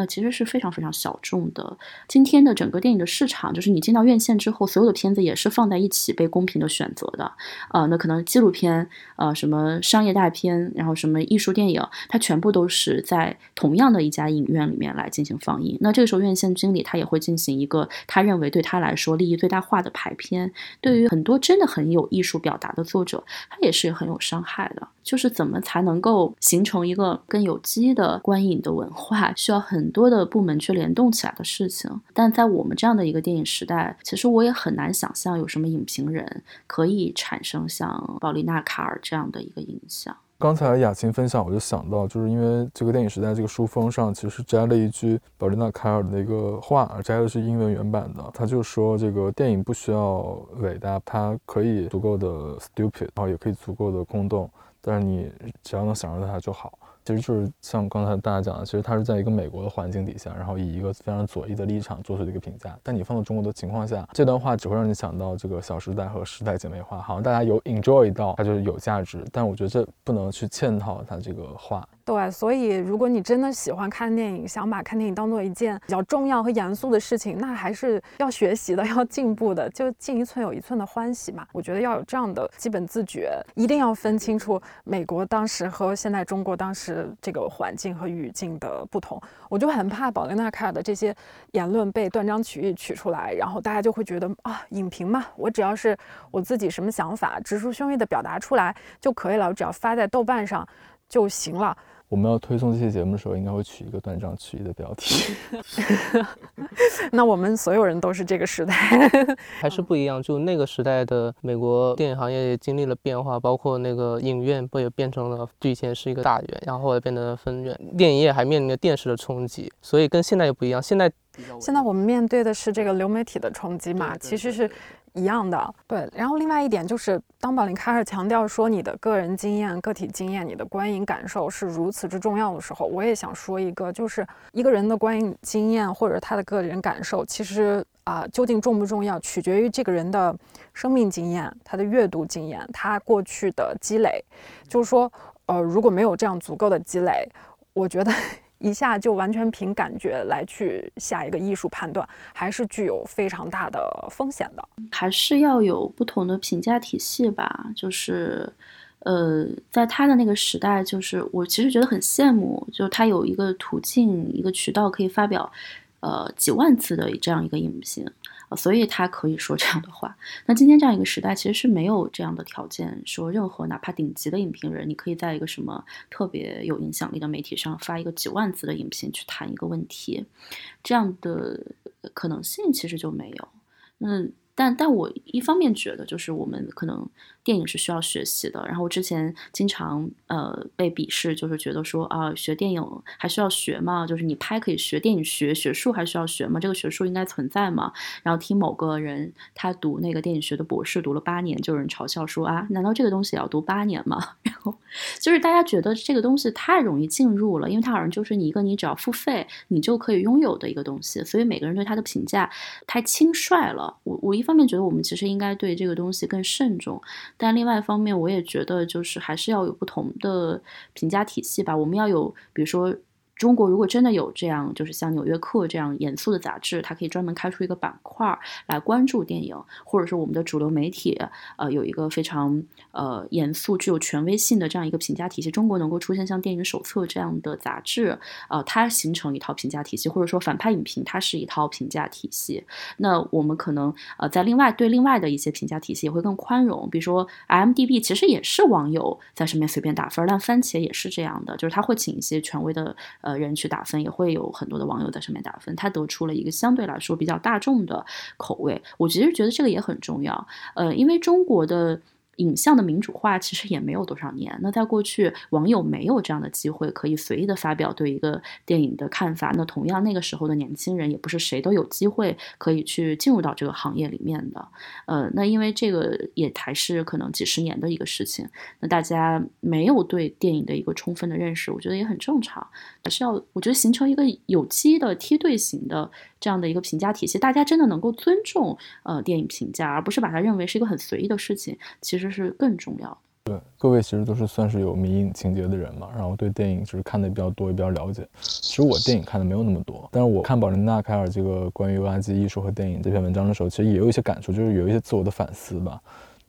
那其实是非常非常小众的。今天的整个电影的市场，就是你进到院线之后，所有的片子也是放在一起被公平的选择的。呃，那可能纪录片，呃，什么商业大片，然后什么艺术电影，它全部都是在同样的一家影院里面来进行放映。那这个时候，院线经理他也会进行一个他认为对他来说利益最大化的排片。对于很多真的很有艺术表达的作者，他也是很有伤害的。就是怎么才能够形成一个更有机的观影的文化，需要很多的部门去联动起来的事情。但在我们这样的一个电影时代，其实我也很难想象有什么影评人可以产生像保利娜·卡尔这样的一个影响。刚才雅琴分享，我就想到，就是因为这个电影时代这个书封上其实摘了一句保利娜·凯尔的一个话，摘的是英文原版的。他就说，这个电影不需要伟大，它可以足够的 stupid，然后也可以足够的空洞。但是你只要能享受它就好。其实就是像刚才大家讲的，其实它是在一个美国的环境底下，然后以一个非常左翼的立场做出的一个评价。但你放到中国的情况下，这段话只会让你想到这个《小时代》和《时代姐妹花》，好像大家有 enjoy 到，它就是有价值。但我觉得这不能去嵌套它这个话。对，所以如果你真的喜欢看电影，想把看电影当做一件比较重要和严肃的事情，那还是要学习的，要进步的，就进一寸有一寸的欢喜嘛。我觉得要有这样的基本自觉，一定要分清楚美国当时和现在中国当时这个环境和语境的不同。我就很怕保利娜·凯尔的这些言论被断章取义取出来，然后大家就会觉得啊，影评嘛，我只要是我自己什么想法，直抒胸臆的表达出来就可以了，我只要发在豆瓣上就行了。我们要推送这些节目的时候，应该会取一个断章取义的标题。那我们所有人都是这个时代，还是不一样。就那个时代的美国电影行业也经历了变化，包括那个影院不也变成了，就以前是一个大院，然后后来变成了分院。电影业还面临着电视的冲击，所以跟现在也不一样。现在现在我们面对的是这个流媒体的冲击嘛，其实是。一样的，对。然后另外一点就是，当宝林开始强调说你的个人经验、个体经验、你的观影感受是如此之重要的时候，我也想说一个，就是一个人的观影经验或者他的个人感受，其实啊，究竟重不重要，取决于这个人的生命经验、他的阅读经验、他过去的积累。就是说，呃，如果没有这样足够的积累，我觉得。一下就完全凭感觉来去下一个艺术判断，还是具有非常大的风险的。还是要有不同的评价体系吧。就是，呃，在他的那个时代，就是我其实觉得很羡慕，就是他有一个途径、一个渠道可以发表，呃，几万字的这样一个影评。所以他可以说这样的话。那今天这样一个时代，其实是没有这样的条件，说任何哪怕顶级的影评人，你可以在一个什么特别有影响力的媒体上发一个几万字的影评去谈一个问题，这样的可能性其实就没有。嗯。但但我一方面觉得，就是我们可能电影是需要学习的。然后我之前经常呃被鄙视，就是觉得说啊，学电影还需要学吗？就是你拍可以学电影学学术还需要学吗？这个学术应该存在吗？然后听某个人他读那个电影学的博士读了八年，就有人嘲笑说啊，难道这个东西也要读八年吗？然后就是大家觉得这个东西太容易进入了，因为它好像就是你一个你只要付费你就可以拥有的一个东西，所以每个人对它的评价太轻率了。我我一方面觉得我们其实应该对这个东西更慎重，但另外一方面我也觉得就是还是要有不同的评价体系吧。我们要有，比如说。中国如果真的有这样，就是像《纽约客》这样严肃的杂志，它可以专门开出一个板块来关注电影，或者是我们的主流媒体，呃，有一个非常呃严肃、具有权威性的这样一个评价体系。中国能够出现像《电影手册》这样的杂志，呃，它形成一套评价体系，或者说反派影评它是一套评价体系。那我们可能呃在另外对另外的一些评价体系也会更宽容，比如说 IMDB 其实也是网友在上面随便打分，但番茄也是这样的，就是他会请一些权威的呃。人去打分也会有很多的网友在上面打分，他得出了一个相对来说比较大众的口味。我其实觉得这个也很重要，呃，因为中国的。影像的民主化其实也没有多少年。那在过去，网友没有这样的机会可以随意的发表对一个电影的看法。那同样，那个时候的年轻人也不是谁都有机会可以去进入到这个行业里面的。呃，那因为这个也还是可能几十年的一个事情。那大家没有对电影的一个充分的认识，我觉得也很正常。还是要我觉得形成一个有机的梯队型的这样的一个评价体系，大家真的能够尊重呃电影评价，而不是把它认为是一个很随意的事情。其实。是更重要的。对，各位其实都是算是有迷影情节的人嘛，然后对电影就是看的比较多，也比较了解。其实我电影看的没有那么多，但是我看宝琳娜·凯尔这个关于垃圾艺术和电影这篇文章的时候，其实也有一些感触，就是有一些自我的反思吧。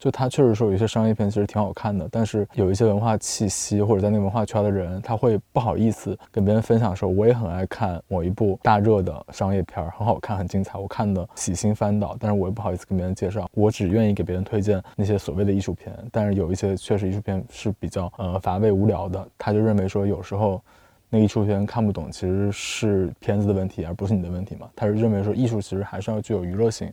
就他确实说有一些商业片其实挺好看的，但是有一些文化气息或者在那个文化圈的人，他会不好意思跟别人分享说，我也很爱看某一部大热的商业片，很好看，很精彩，我看的喜新翻倒，但是我也不好意思跟别人介绍，我只愿意给别人推荐那些所谓的艺术片，但是有一些确实艺术片是比较呃乏味无聊的，他就认为说有时候那艺术片看不懂其实是片子的问题，而不是你的问题嘛，他是认为说艺术其实还是要具有娱乐性。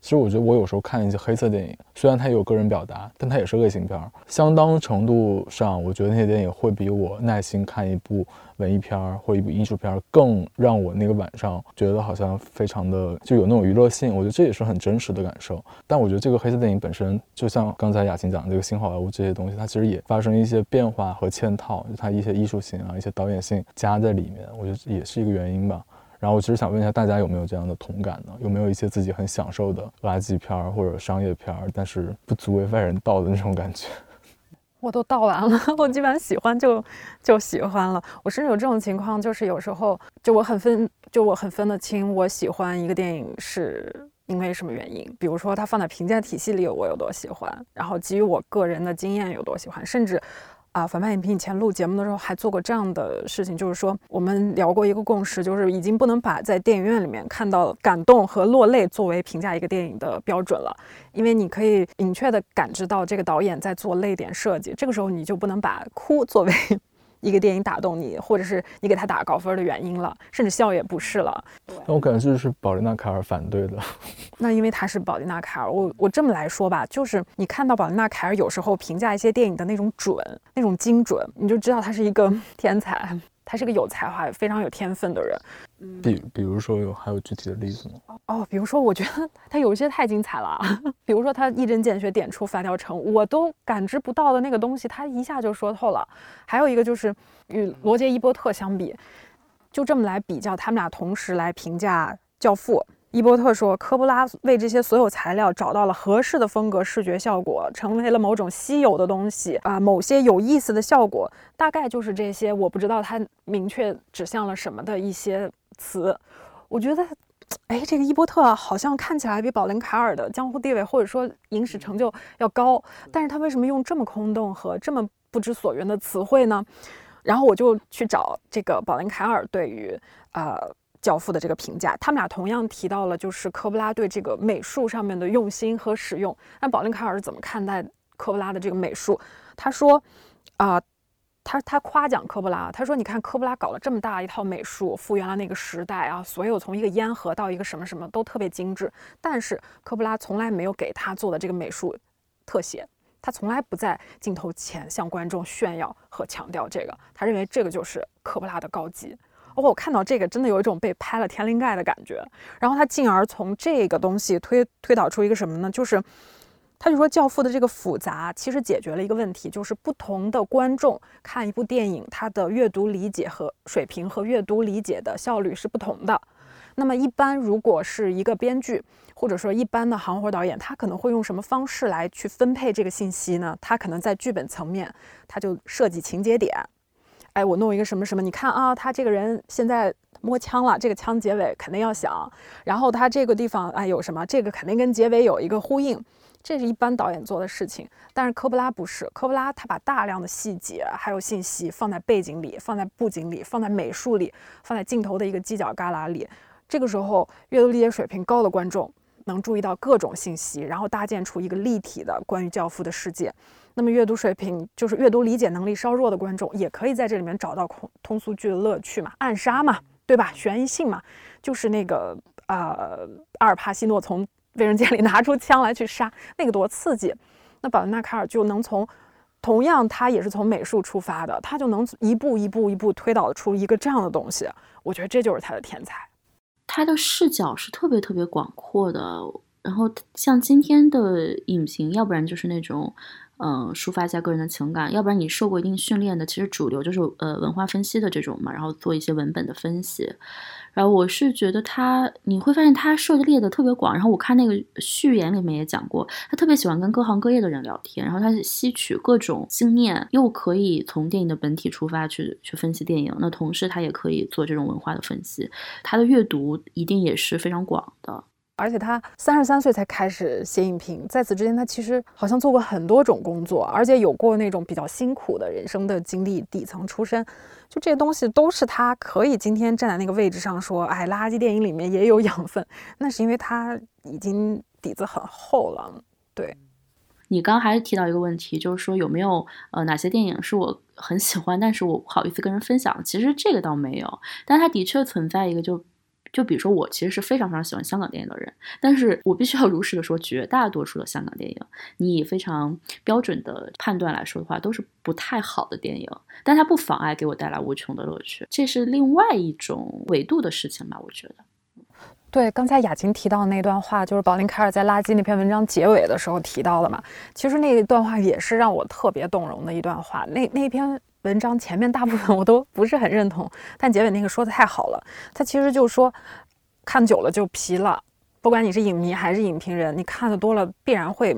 其实我觉得我有时候看一些黑色电影，虽然它有个人表达，但它也是恶性片儿。相当程度上，我觉得那些电影会比我耐心看一部文艺片儿或一部艺术片儿更让我那个晚上觉得好像非常的就有那种娱乐性。我觉得这也是很真实的感受。但我觉得这个黑色电影本身，就像刚才雅琴讲的这个新好莱坞这些东西，它其实也发生一些变化和嵌套，就它一些艺术性啊、一些导演性加在里面，我觉得也是一个原因吧。然后我其实想问一下大家有没有这样的同感呢？有没有一些自己很享受的垃圾片儿或者商业片儿，但是不足为外人道的那种感觉？我都道完了，我基本上喜欢就就喜欢了。我甚至有这种情况，就是有时候就我很分，就我很分得清我喜欢一个电影是因为什么原因。比如说它放在评价体系里我有多喜欢，然后基于我个人的经验有多喜欢，甚至。啊，反派影评以前录节目的时候还做过这样的事情，就是说我们聊过一个共识，就是已经不能把在电影院里面看到感动和落泪作为评价一个电影的标准了，因为你可以明确的感知到这个导演在做泪点设计，这个时候你就不能把哭作为一个电影打动你，或者是你给他打高分的原因了，甚至笑也不是了。那我感觉这是宝丽娜凯尔反对的。那因为他是宝丽娜凯尔，我我这么来说吧，就是你看到宝丽娜凯尔有时候评价一些电影的那种准、那种精准，你就知道他是一个 天才，他是个有才华、非常有天分的人。比比如说有还有具体的例子吗？哦，比如说我觉得他有一些太精彩了，比如说他一针见血点出发条城，我都感知不到的那个东西，他一下就说透了。还有一个就是与罗杰伊波特相比，就这么来比较，他们俩同时来评价《教父》。伊波特说，科布拉为这些所有材料找到了合适的风格、视觉效果，成为了某种稀有的东西啊，某些有意思的效果，大概就是这些。我不知道他明确指向了什么的一些词。我觉得，哎，这个伊波特好像看起来比保林凯尔的江湖地位或者说影史成就要高，但是他为什么用这么空洞和这么不知所云的词汇呢？然后我就去找这个保林凯尔对于呃。教父的这个评价，他们俩同样提到了，就是科布拉对这个美术上面的用心和使用。那保林凯尔是怎么看待科布拉的这个美术？他说，啊，他他夸奖科布拉，他说，你看科布拉搞了这么大一套美术，复原了那个时代啊，所有从一个烟盒到一个什么什么都特别精致。但是科布拉从来没有给他做的这个美术特写，他从来不在镜头前向观众炫耀和强调这个，他认为这个就是科布拉的高级。哦，我看到这个真的有一种被拍了天灵盖的感觉。然后他进而从这个东西推推导出一个什么呢？就是他就说《教父》的这个复杂其实解决了一个问题，就是不同的观众看一部电影，他的阅读理解和水平和阅读理解的效率是不同的。那么一般如果是一个编剧或者说一般的行活导演，他可能会用什么方式来去分配这个信息呢？他可能在剧本层面，他就设计情节点。哎，我弄一个什么什么？你看啊，他这个人现在摸枪了，这个枪结尾肯定要响。然后他这个地方哎有什么？这个肯定跟结尾有一个呼应。这是一般导演做的事情，但是科布拉不是。科布拉他把大量的细节还有信息放在背景里，放在布景里，放在美术里，放在镜头的一个犄角旮旯里。这个时候，阅读理解水平高的观众能注意到各种信息，然后搭建出一个立体的关于教父的世界。那么阅读水平就是阅读理解能力稍弱的观众，也可以在这里面找到通通俗剧的乐趣嘛，暗杀嘛，对吧？悬疑性嘛，就是那个呃，阿尔帕西诺从卫生间里 拿出枪来去杀，那个多刺激。那保罗纳卡尔就能从同样他也是从美术出发的，他就能一步一步一步推导出一个这样的东西。我觉得这就是他的天才。他的视角是特别特别广阔的。然后像今天的影评，要不然就是那种。嗯，抒发一下个人的情感，要不然你受过一定训练的，其实主流就是呃文化分析的这种嘛，然后做一些文本的分析。然后我是觉得他，你会发现他涉猎的特别广。然后我看那个序言里面也讲过，他特别喜欢跟各行各业的人聊天，然后他吸取各种经验，又可以从电影的本体出发去去分析电影。那同时他也可以做这种文化的分析，他的阅读一定也是非常广的。而且他三十三岁才开始写影评，在此之前他其实好像做过很多种工作，而且有过那种比较辛苦的人生的经历，底层出身，就这些东西都是他可以今天站在那个位置上说，哎，垃圾电影里面也有养分，那是因为他已经底子很厚了。对，你刚还提到一个问题，就是说有没有呃哪些电影是我很喜欢，但是我不好意思跟人分享。其实这个倒没有，但它的确存在一个就。就比如说，我其实是非常非常喜欢香港电影的人，但是我必须要如实的说，绝大多数的香港电影，你以非常标准的判断来说的话，都是不太好的电影，但它不妨碍给我带来无穷的乐趣，这是另外一种维度的事情吧？我觉得。对，刚才雅琴提到那段话，就是保林凯尔在《垃圾》那篇文章结尾的时候提到的嘛。其实那一段话也是让我特别动容的一段话。那那篇。文章前面大部分我都不是很认同，但结尾那个说的太好了。他其实就说，看久了就疲了。不管你是影迷还是影评人，你看的多了必然会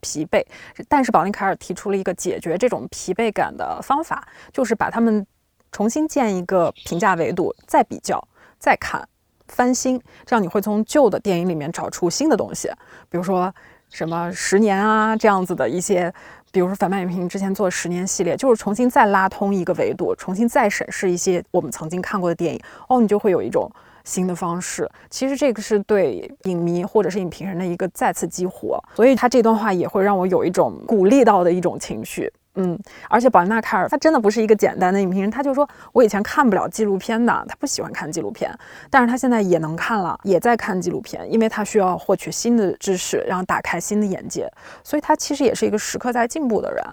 疲惫。但是保林凯尔提出了一个解决这种疲惫感的方法，就是把他们重新建一个评价维度，再比较，再看，翻新，这样你会从旧的电影里面找出新的东西，比如说什么十年啊这样子的一些。比如说反派影评之前做十年系列，就是重新再拉通一个维度，重新再审视一些我们曾经看过的电影，哦，你就会有一种新的方式。其实这个是对影迷或者是影评人的一个再次激活，所以他这段话也会让我有一种鼓励到的一种情绪。嗯，而且宝丽娜·凯尔她真的不是一个简单的影评人，她就说我以前看不了纪录片的，她不喜欢看纪录片，但是她现在也能看了，也在看纪录片，因为她需要获取新的知识，然后打开新的眼界，所以她其实也是一个时刻在进步的人。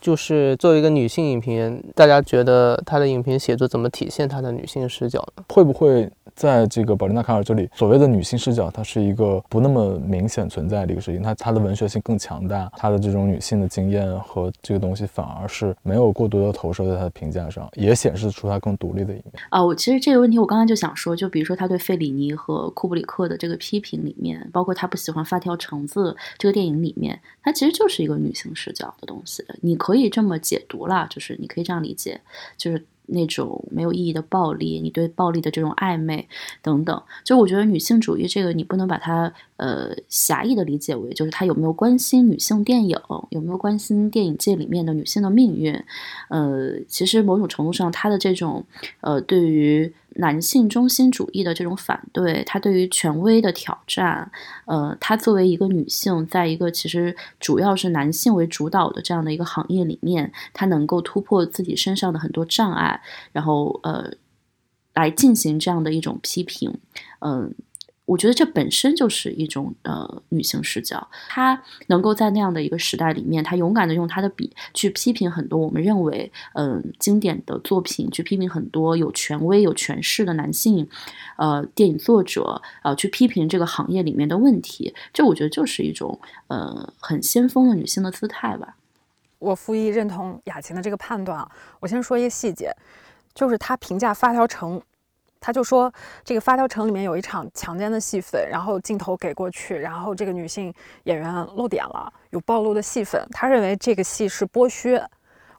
就是作为一个女性影评人，大家觉得她的影评写作怎么体现她的女性视角呢？会不会？在这个宝丽娜·卡尔这里，所谓的女性视角，它是一个不那么明显存在的一个事情。它它的文学性更强大，她的这种女性的经验和这个东西反而是没有过多的投射在她的评价上，也显示出她更独立的一面。啊，我其实这个问题我刚才就想说，就比如说他对费里尼和库布里克的这个批评里面，包括他不喜欢《发条橙子》这个电影里面，它其实就是一个女性视角的东西。你可以这么解读啦，就是你可以这样理解，就是。那种没有意义的暴力，你对暴力的这种暧昧等等，就我觉得女性主义这个你不能把它呃狭义的理解为就是他有没有关心女性电影，有没有关心电影界里面的女性的命运，呃，其实某种程度上他的这种呃对于。男性中心主义的这种反对，他对于权威的挑战，呃，他作为一个女性，在一个其实主要是男性为主导的这样的一个行业里面，他能够突破自己身上的很多障碍，然后呃，来进行这样的一种批评，嗯。我觉得这本身就是一种呃女性视角，她能够在那样的一个时代里面，她勇敢的用她的笔去批评很多我们认为嗯经典的作品，去批评很多有权威有权势的男性，呃电影作者，呃去批评这个行业里面的问题，这我觉得就是一种呃很先锋的女性的姿态吧。我复议认同雅琴的这个判断啊，我先说一个细节，就是她评价发条城。他就说，这个发条城里面有一场强奸的戏份，然后镜头给过去，然后这个女性演员露点了，有暴露的戏份。他认为这个戏是剥削。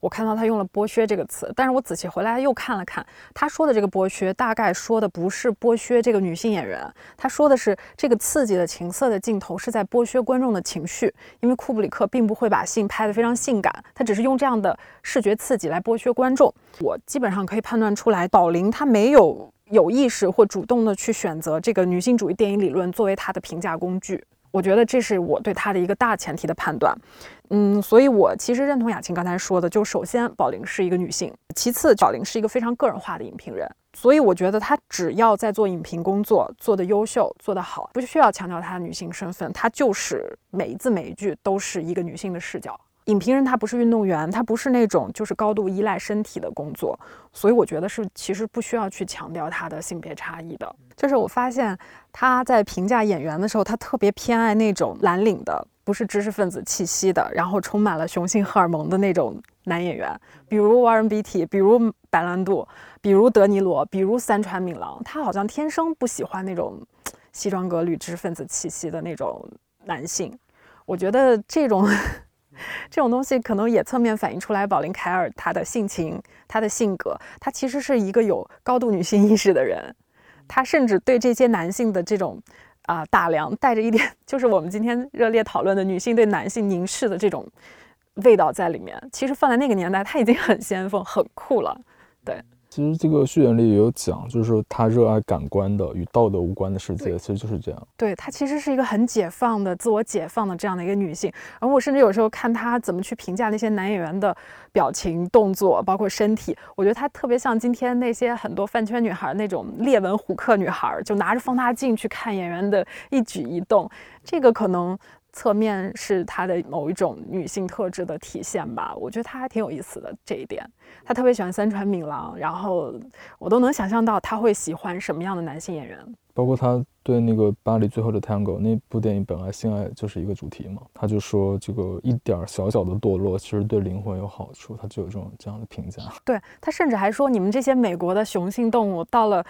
我看到他用了“剥削”这个词，但是我仔细回来又看了看，他说的这个剥削，大概说的不是剥削这个女性演员，他说的是这个刺激的情色的镜头是在剥削观众的情绪，因为库布里克并不会把性拍得非常性感，他只是用这样的视觉刺激来剥削观众。我基本上可以判断出来，宝林他没有。有意识或主动的去选择这个女性主义电影理论作为他的评价工具，我觉得这是我对他的一个大前提的判断。嗯，所以我其实认同雅琴刚才说的，就首先宝玲是一个女性，其次宝玲是一个非常个人化的影评人，所以我觉得她只要在做影评工作做得优秀、做得好，不需要强调她的女性身份，她就是每一字每一句都是一个女性的视角。影评人他不是运动员，他不是那种就是高度依赖身体的工作，所以我觉得是其实不需要去强调他的性别差异的。就是我发现他在评价演员的时候，他特别偏爱那种蓝领的，不是知识分子气息的，然后充满了雄性荷尔蒙的那种男演员，比如 Warren B. T., 比如白兰度，比如德尼罗，比如三川敏郎。他好像天生不喜欢那种西装革履、知识分子气息的那种男性。我觉得这种。这种东西可能也侧面反映出来，宝林凯尔她的性情、她的性格，她其实是一个有高度女性意识的人。她甚至对这些男性的这种啊打量，带着一点 就是我们今天热烈讨论的女性对男性凝视的这种味道在里面。其实放在那个年代，她已经很先锋、很酷了。对。其实这个序言里也有讲，就是说她热爱感官的与道德无关的世界，其实就是这样。对她其实是一个很解放的、自我解放的这样的一个女性。然后我甚至有时候看她怎么去评价那些男演员的表情、动作，包括身体，我觉得她特别像今天那些很多饭圈女孩那种列文虎克女孩，就拿着放大镜去看演员的一举一动。这个可能。侧面是她的某一种女性特质的体现吧，我觉得她还挺有意思的这一点。她特别喜欢三川敏郎，然后我都能想象到她会喜欢什么样的男性演员。包括她对那个《巴黎最后的 Tango》那部电影，本来性爱就是一个主题嘛，她就说这个一点小小的堕落其实对灵魂有好处，她就有这种这样的评价。对她甚至还说，你们这些美国的雄性动物到了。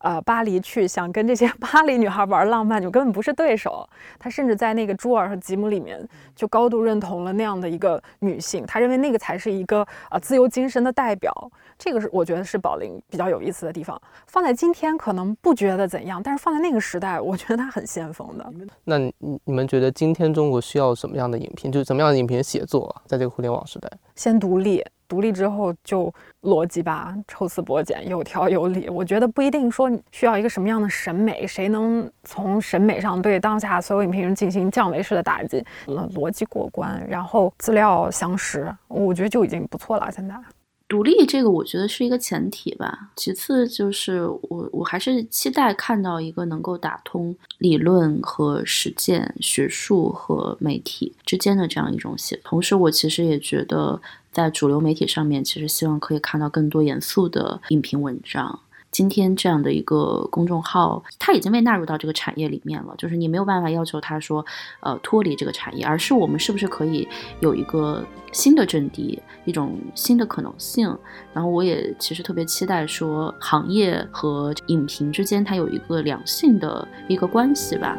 呃，巴黎去想跟这些 巴黎女孩玩浪漫，就根本不是对手。他甚至在那个朱尔和吉姆里面，就高度认同了那样的一个女性。他认为那个才是一个呃自由精神的代表。这个是我觉得是宝林比较有意思的地方。放在今天可能不觉得怎样，但是放在那个时代，我觉得他很先锋的。那你你们觉得今天中国需要什么样的影评？就是什么样的影评写作，在这个互联网时代？先独立。独立之后就逻辑吧，抽丝剥茧，有条有理。我觉得不一定说需要一个什么样的审美，谁能从审美上对当下所有影评人进行降维式的打击，逻辑过关，然后资料详实，我觉得就已经不错了。现在。独立这个我觉得是一个前提吧，其次就是我我还是期待看到一个能够打通理论和实践、学术和媒体之间的这样一种写。同时，我其实也觉得在主流媒体上面，其实希望可以看到更多严肃的影评文章。今天这样的一个公众号，它已经被纳入到这个产业里面了。就是你没有办法要求它说，呃，脱离这个产业，而是我们是不是可以有一个新的阵地，一种新的可能性。然后我也其实特别期待说，行业和影评之间它有一个良性的一个关系吧。